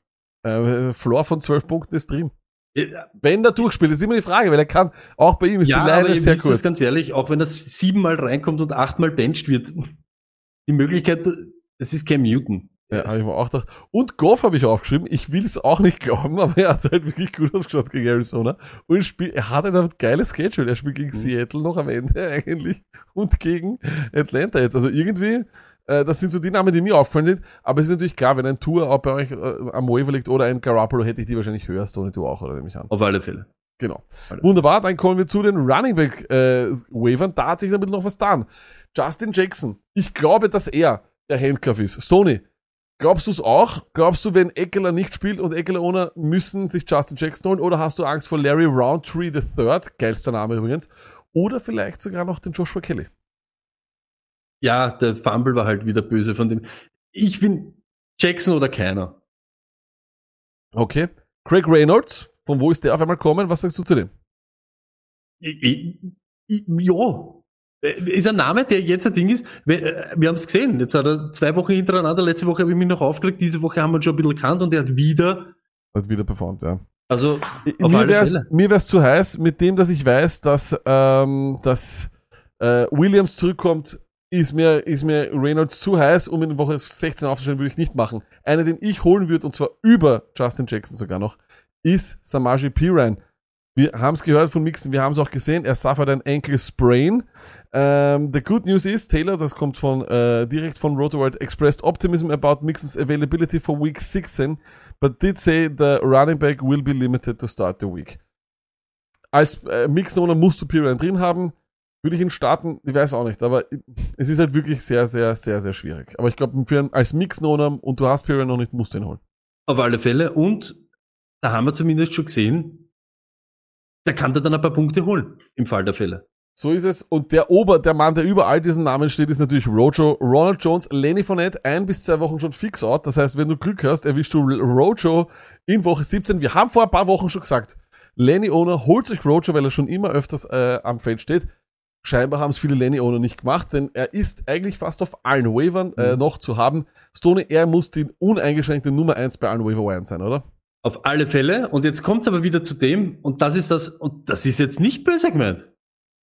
Äh, Floor von 12 Punkten ist drin. Ja, Wenn er durchspielt, ist immer die Frage, weil er kann, auch bei ihm ist ja, die aber Leine ihr sehr kurz. ganz ehrlich, auch wenn das siebenmal reinkommt und achtmal bencht wird, die Möglichkeit, es ist Cam Newton. Ja, habe ich mir auch gedacht. Und Goff habe ich aufgeschrieben. Ich will es auch nicht glauben, aber er hat halt wirklich gut ausgeschaut gegen Arizona. Und spielt, er hat ein geiles Schedule. Er spielt gegen Mhm. Seattle noch am Ende eigentlich und gegen Atlanta jetzt. Also irgendwie, äh, das sind so die Namen, die mir aufgefallen sind. Aber es ist natürlich klar, wenn ein Tour auch bei euch äh, am Waiver liegt oder ein Garoppolo, hätte ich die wahrscheinlich höher, Stoney, du auch, oder nehme ich an. Auf alle Fälle. Genau. Alle. Wunderbar, dann kommen wir zu den Running Back äh, Wavern. Da hat sich damit noch was getan. Justin Jackson. Ich glaube, dass er der Handcuff ist. Stoney, glaubst du es auch? Glaubst du, wenn Eckler nicht spielt und Eckler ohne müssen sich Justin Jackson holen? Oder hast du Angst vor Larry Roundtree III? Geilster Name übrigens. Oder vielleicht sogar noch den Joshua Kelly. Ja, der Fumble war halt wieder böse von dem. Ich bin Jackson oder keiner. Okay. Craig Reynolds. Von wo ist der auf einmal kommen? Was sagst du zu dem? Ich, ich, ja. Ist ein Name, der jetzt ein Ding ist. Wir, äh, wir haben es gesehen. Jetzt hat er zwei Wochen hintereinander. Letzte Woche habe ich mich noch aufgeregt. Diese Woche haben wir ihn schon ein bisschen gekannt und er hat wieder. Hat wieder performt, ja. Also, mir wär's, mir wär's zu heiß, mit dem, dass ich weiß, dass, ähm, dass äh, Williams zurückkommt, ist mir, ist mir Reynolds zu heiß, um in Woche 16 aufzustellen, würde ich nicht machen. Einer, den ich holen würde, und zwar über Justin Jackson sogar noch, ist Samaji Piran. Wir haben es gehört von Mixon, wir haben es auch gesehen, er suffert ein Ankle Sprain. Ähm, the good news is, Taylor, das kommt von äh, direkt von RotoWorld, expressed optimism about Mixon's availability for week 16, but did say the running back will be limited to start the week. Als äh, Mixon-Owner musst du Piran drin haben. Würde ich ihn starten? Ich weiß auch nicht, aber es ist halt wirklich sehr, sehr, sehr, sehr schwierig. Aber ich glaube, als Mix-Owner und du hast Piran noch nicht, musst du ihn holen. Auf alle Fälle. Und da haben wir zumindest schon gesehen, der kann da dann ein paar Punkte holen, im Fall der Fälle. So ist es. Und der Ober, der Mann, der über all diesen Namen steht, ist natürlich Rojo. Ronald Jones, Lenny Fournette, ein bis zwei Wochen schon fix out. Das heißt, wenn du Glück hast, erwischst du Rojo in Woche 17. Wir haben vor ein paar Wochen schon gesagt, Lenny Owner holt sich Rojo, weil er schon immer öfters äh, am Feld steht. Scheinbar haben es viele Lenny Owner nicht gemacht, denn er ist eigentlich fast auf allen Wavern äh, noch zu haben. Stoney, er muss die uneingeschränkte Nummer eins bei allen Waiver Wires sein, oder? Auf alle Fälle. Und jetzt kommt's aber wieder zu dem, und das ist das, und das ist jetzt nicht böse gemeint.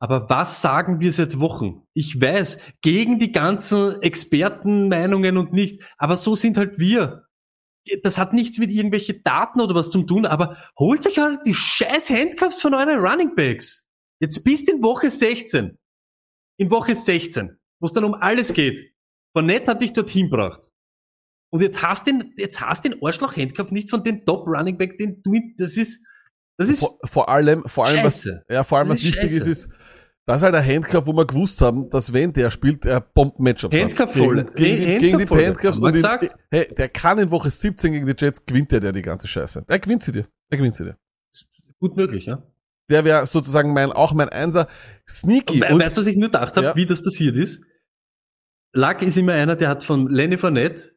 Aber was sagen wir seit Wochen? Ich weiß, gegen die ganzen Expertenmeinungen und nicht, aber so sind halt wir. Das hat nichts mit irgendwelche Daten oder was zu tun, aber holt euch halt die scheiß Handcuffs von euren Running Backs. Jetzt bist in Woche 16. In Woche 16, wo es dann um alles geht. Fournette hat dich dorthin gebracht. Und jetzt hast den, jetzt hast den Arschloch Handcuff nicht von dem Top Running Back, den du, das ist, das ist vor, vor allem, vor allem, was, ja, vor allem, Das was ist wichtig ist, scheiße. ist, das ist halt ein Handcuff, wo wir gewusst haben, dass wenn der spielt, er Bomben-Matchups hat. Handcuff-Voll. Gegen, gegen, die- Hand- gegen die. Handcuffs. Und in, hey, der kann in Woche 17 gegen die Jets, gewinnt der, der die ganze Scheiße. Er gewinnt sie dir. Er gewinnt sie dir. gut möglich, ja. Der wäre sozusagen mein, auch mein Einser. Sneaky. We- Und, weißt du, was ich nur gedacht habe, Ja. wie das passiert ist? Luck ist immer einer, der hat von Lenny Fournette,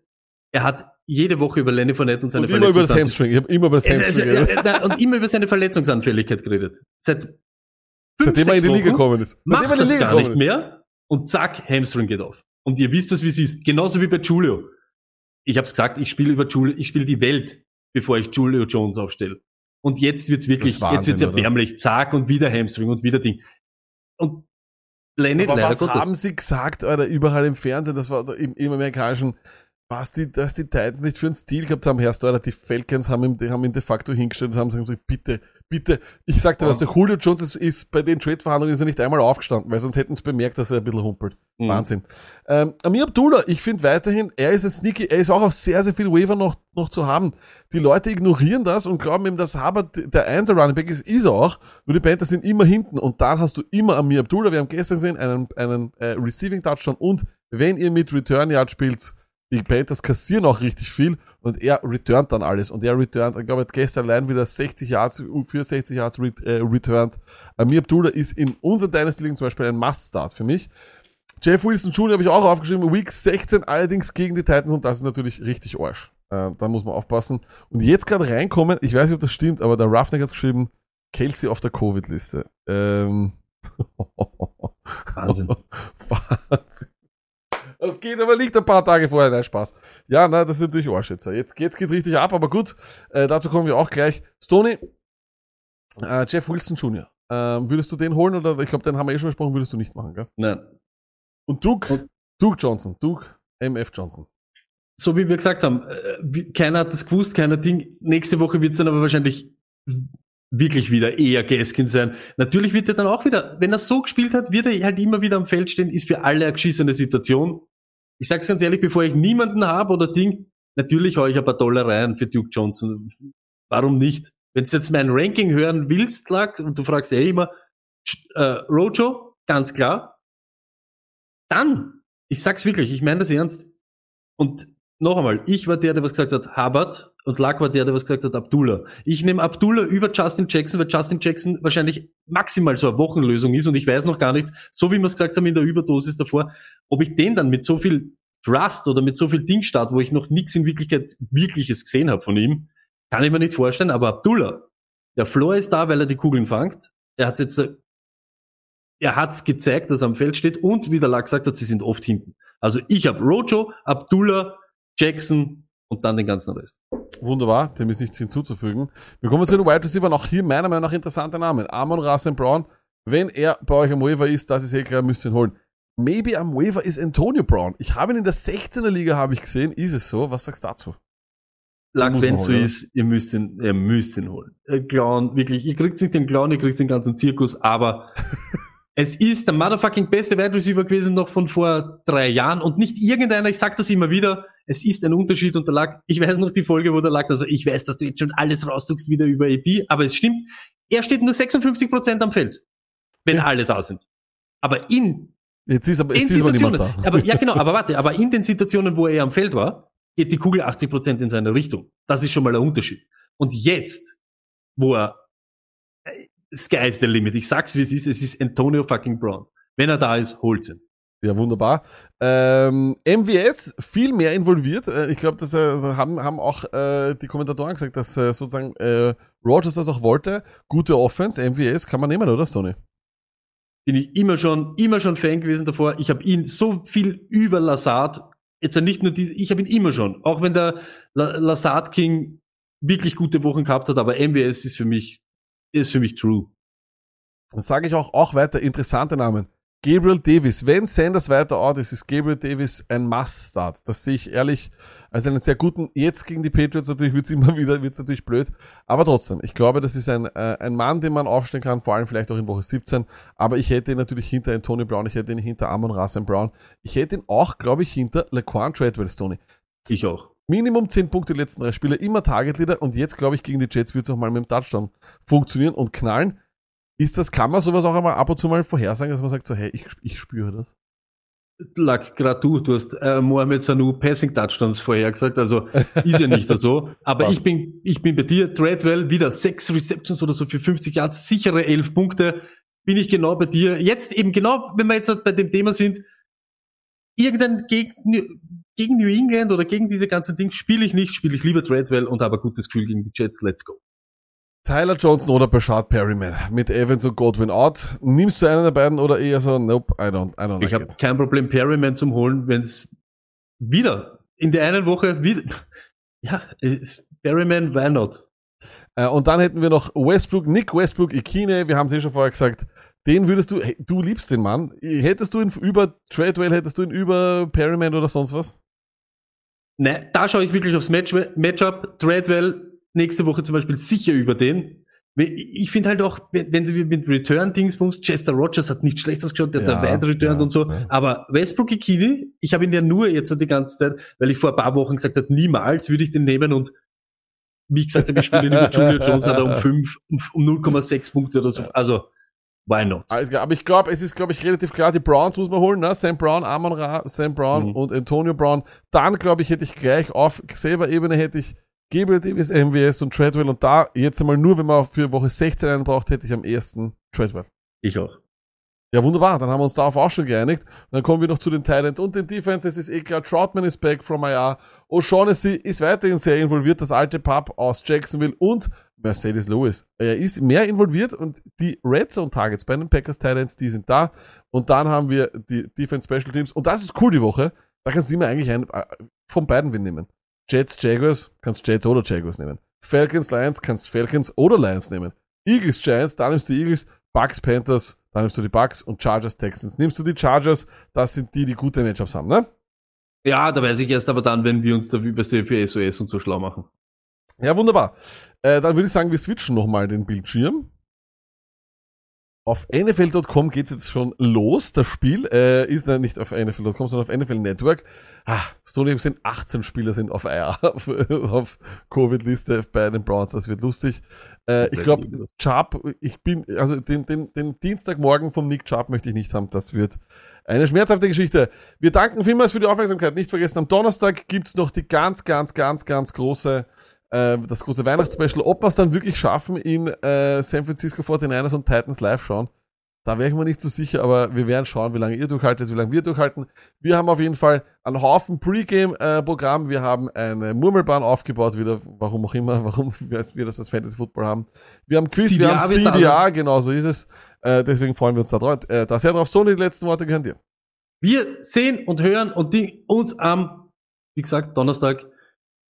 er hat jede Woche über Lenny Fournette und seine und immer über das Hamstring. Ich habe immer über das Also, Hamstring geredet. ja, und immer über seine Verletzungsanfälligkeit geredet. Seit fünf, Seitdem er in die Liga gekommen ist. Seitdem Macht das gar nicht mehr und zack, Hamstring geht auf. Und ihr wisst das, wie es ist. Genauso wie bei Julio. Ich habe gesagt, ich spiele über Julio, ich spiele die Welt, bevor ich Julio Jones aufstelle. Und jetzt wird's wirklich, ist jetzt wird's Wahnsinn, oder? erbärmlich. Zack und wieder Hamstring und wieder Ding. Und Lenny, Aber was Gottes. haben sie gesagt, Alter, überall im Fernsehen, das war im, im amerikanischen, was die, dass die Titans nicht für einen Stil gehabt haben, Herr Alter, die Falcons haben ihn, haben ihn de facto hingestellt und haben gesagt, bitte, bitte, ich sagte, was der Julio Jones ist, ist bei den Trade-Verhandlungen ist er nicht einmal aufgestanden, weil sonst hätten sie bemerkt, dass er ein bisschen humpelt. Mhm. Wahnsinn. Ähm, Amir Abdullah, ich finde weiterhin, er ist ein Sneaky, er ist auch auf sehr, sehr viel Waiver noch, noch zu haben. Die Leute ignorieren das und glauben eben, dass Hubbard der Einser Running Back ist, ist er auch. Nur die Panthers sind immer hinten und dann hast du immer Amir Abdullah. Wir haben gestern gesehen, einen, einen äh, Receiving Touchdown und wenn ihr mit Return Yard spielt, die Panthers kassieren auch richtig viel und er returnt dann alles. Und er returnt, ich glaube, er hat gestern allein wieder 60 Yards, für 60 Yards re äh, returned. Amir Abdullah ist in unserer Dynasty League zum Beispiel ein Must-Start für mich. Jeff Wilson Jr. habe ich auch aufgeschrieben, Week 16 allerdings gegen die Titans und das ist natürlich richtig Arsch. Äh, da muss man aufpassen. Und jetzt gerade reinkommen, ich weiß nicht, ob das stimmt, aber der Roughneck hat geschrieben, Kelsey auf der Covid-Liste. Ähm. Wahnsinn. Wahnsinn. Das geht aber nicht ein paar Tage vorher, nein, Spaß. Ja, na, das ist natürlich Arsch jetzt. Jetzt geht's geht richtig ab, aber gut, äh, dazu kommen wir auch gleich. Stoney, äh, Jeff Wilson Jr., ähm, würdest du den holen oder, ich glaube, den haben wir eh schon besprochen, würdest du nicht machen, gell? Nein. Und Duke, Duke Johnson, Duke MF Johnson. so wie wir gesagt haben, äh, keiner hat das gewusst, keiner Ding. Nächste Woche wird es dann aber wahrscheinlich wirklich wieder eher Gaskin sein. Natürlich wird er dann auch wieder, wenn er so gespielt hat, wird er halt immer wieder am Feld stehen, ist für alle eine geschissene Situation. Ich sag's ganz ehrlich, bevor ich niemanden habe oder Ding, natürlich hau ich ein paar Dollar rein für Duke Johnson. Warum nicht? Wenn du jetzt mein Ranking hören willst, Clark, und du fragst eh immer, äh, Rojo, ganz klar, dann, ich sag's wirklich, ich meine das ernst, und noch einmal, ich war der, der was gesagt hat, Hubbard, und Luck war der, der was gesagt hat, Abdullah. Ich nehme Abdullah über Justin Jackson, weil Justin Jackson wahrscheinlich maximal so eine Wochenlösung ist und ich weiß noch gar nicht, so wie wir es gesagt haben in der Überdosis davor, ob ich den dann mit so viel Trust oder mit so viel Ding start, wo ich noch nichts in Wirklichkeit Wirkliches gesehen habe von ihm, kann ich mir nicht vorstellen, aber Abdullah, der Floor ist da, weil er die Kugeln fangt. Er hat jetzt, er hat's gezeigt, dass er am Feld steht und wie der Lack gesagt hat, sie sind oft hinten. Also ich habe Rojo, Abdullah, Jackson und dann den ganzen Rest. Wunderbar, dem ist nichts hinzuzufügen. Wir kommen zu den Wide Receiver. Auch hier meiner Meinung nach interessante Namen. Amon Rasen Brown. Wenn er bei euch am Waiver ist, das ist eh klar, müsst ihr ihn holen. Maybe am Waiver ist Antonio Brown. Ich habe ihn in der 16er Liga, habe ich gesehen. Ist es so? Was sagst du dazu? Lack, wenn man so ist, ihr müsst ihn, ihr müsst ihn holen. Äh, Clown, wirklich, ihr kriegt nicht den Clown, ihr kriegt den ganzen Zirkus, aber es ist der motherfucking beste Wide Receiver gewesen noch von vor drei Jahren und nicht irgendeiner, ich sag das immer wieder, es ist ein Unterschied und der Lack, ich weiß noch die Folge, wo der Lack, also ich weiß, dass du jetzt schon alles raussuchst wieder über EP, aber es stimmt, er steht nur 56% am Feld, wenn alle da sind. Aber in Jetzt ist aber, in jetzt ist aber Situationen, aber ja genau, aber warte, aber in den Situationen, wo er am Feld war, geht die Kugel 80% in seine Richtung. Das ist schon mal der Unterschied. Und jetzt, wo er äh, Sky is the limit. Ich sag's wie es ist, es ist Antonio fucking Brown. Wenn er da ist, holt's ihn. Ja, wunderbar. Ähm, MWS viel mehr involviert. Äh, Ich glaube, das äh, haben, haben auch äh, die Kommentatoren gesagt, dass äh, sozusagen äh, Rogers das auch wollte. Gute Offense, MWS kann man nehmen, oder Sony? Bin ich immer schon, immer schon Fan gewesen davor. Ich habe ihn so viel über Lazard, jetzt nicht nur diese, ich habe ihn immer schon, auch wenn der La Lazard King wirklich gute Wochen gehabt hat, aber MWS ist für mich, ist für mich true. Dann sage ich auch, auch weiter interessante Namen. Gabriel Davis. Wenn Sanders weiter out ist, ist Gabriel Davis ein Must-Start. Das sehe ich ehrlich als einen sehr guten. Jetzt gegen die Patriots natürlich wird's immer wieder, wird's natürlich blöd. Aber trotzdem, ich glaube, das ist ein, äh, ein Mann, den man aufstellen kann, vor allem vielleicht auch in Woche 17. Aber ich hätte ihn natürlich hinter Antonio Brown, ich hätte ihn hinter Amon Rasen Brown. Ich hätte ihn auch, glaube ich, hinter Laquan Treadwell, Stoney. Ich auch. Minimum 10 Punkte die letzten drei Spiele, immer Target Leader und jetzt glaube ich gegen die Jets wird es auch mal mit dem Touchdown funktionieren und knallen. Ist das, kann man sowas auch einmal ab und zu mal vorhersagen, dass man sagt so, hey, ich, ich spüre das? Lag gerade du, du hast äh, Mohamed Sanu Passing Touchdowns vorhergesagt, also ist ja nicht so. Aber ich bin, ich bin bei dir, Treadwell wieder sechs Receptions oder so für 50 Yards, sichere elf Punkte, bin ich genau bei dir. Jetzt eben genau, wenn wir jetzt halt bei dem Thema sind, irgendein gegen, gegen New England oder gegen diese ganzen Dinge spiele ich nicht, spiele ich lieber Treadwell und habe ein gutes Gefühl gegen die Jets. Let's go. Tyler Johnson oder Bashard Perryman mit Evans und Godwin out. Nimmst du einen der beiden oder eher so, nope, I don't, I don't Ich like habe it. kein Problem, Perryman zum holen, wenn es wieder in der einen Woche wieder. Ja, Perryman, why not? Äh, und dann hätten wir noch Westbrook, Nick Westbrook, Ikine, wir haben es eh schon vorher gesagt, den würdest du, hey, du liebst den Mann. Hättest du ihn über Tradewell, hättest du ihn über Perryman oder sonst was? Nein, da schaue ich wirklich aufs Match Matchup. Treadwell nächste Woche zum Beispiel sicher über den. Ich finde halt auch, wenn sie mit Return-Dingsbums, Chester Rogers hat nicht schlecht ausgeschaut, der Ja, hat da weit returned ja, und so. ja. Aber Westbrook Ikini, ich habe ihn ja nur jetzt die ganze Zeit, weil ich vor ein paar Wochen gesagt habe, niemals würde ich den nehmen und wie gesagt habe, ich spiele ihn über Julio Jones, hat er um 5, um 0,6 Punkte oder so. Also, why not? Alles klar, aber ich glaube, es ist, glaube ich, relativ klar, die Browns muss man holen, ne? Sam Brown, Amon Ra, Sam Brown Mhm. und Antonio Brown. Dann, glaube ich, hätte ich gleich auf selber Ebene hätte ich Gabriel Davis, MWS und Treadwell und da jetzt einmal nur, wenn man für Woche 16 einen braucht, hätte ich am ersten Treadwell. Ich auch. Ja, wunderbar. Dann haben wir uns darauf auch schon geeinigt. Und dann kommen wir noch zu den Thailand und den Defenses. Ist eh klar, Troutman ist back from IR. O'Shaughnessy ist weiterhin sehr involviert. Das alte Pub aus Jacksonville und Mercedes Lewis. Er ist mehr involviert und die Red Zone Targets bei den Packers Thailands, die sind da. Und dann haben wir die Defense Special Teams. Und das ist cool die Woche. Da kannst du immer eigentlich einen, äh, von beiden nehmen. Jets, Jaguars, kannst Jets oder Jaguars nehmen. Falcons, Lions, kannst Falcons oder Lions nehmen. Eagles, Giants, dann nimmst du die Eagles. Bucks, Panthers, dann nimmst du die Bucks und Chargers, Texans. Nimmst du die Chargers, das sind die, die gute Matchups haben, ne? Ja, da weiß ich erst aber dann, wenn wir uns da über für SOS und so schlau machen. Ja, wunderbar. Äh, dann würde ich sagen, wir switchen nochmal den Bildschirm. Auf NFL.com geht's jetzt schon los. Das Spiel äh, ist äh, nicht auf NFL.com, sondern auf NFL Network. Ah, Stony sind 18 Spieler sind auf IR, auf, auf Covid-Liste bei den Browns. Das wird lustig. Äh, ich glaube, Chubb, ich bin, also den, den, den Dienstagmorgen vom Nick Chubb möchte ich nicht haben. Das wird eine schmerzhafte Geschichte. Wir danken vielmals für die Aufmerksamkeit. Nicht vergessen, am Donnerstag gibt's noch die ganz, ganz, ganz, ganz große äh, das große Weihnachtsspecial, ob wir es dann wirklich schaffen, in äh, San Francisco 49ers und Titans live schauen. Da wäre ich mir nicht so sicher, aber wir werden schauen, wie lange ihr durchhaltet, wie lange wir durchhalten. Wir haben auf jeden Fall einen Haufen Pre-Game-Programm. wir haben eine Murmelbahn aufgebaut, wieder, warum auch immer, warum wir das als Fantasy Football haben. Wir haben Quiz, wir CDA haben wird da CDA, genau so ist es. Äh, deswegen freuen wir uns da, drauf, äh, da sehr drauf. So, die letzten Worte gehören dir. Wir sehen und hören und die, uns am, wie gesagt, Donnerstag.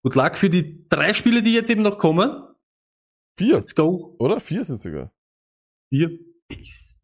Good luck für die drei Spiele, die jetzt eben noch kommen. Vier, Let's go. oder? Vier sind sogar. Vier. Peace.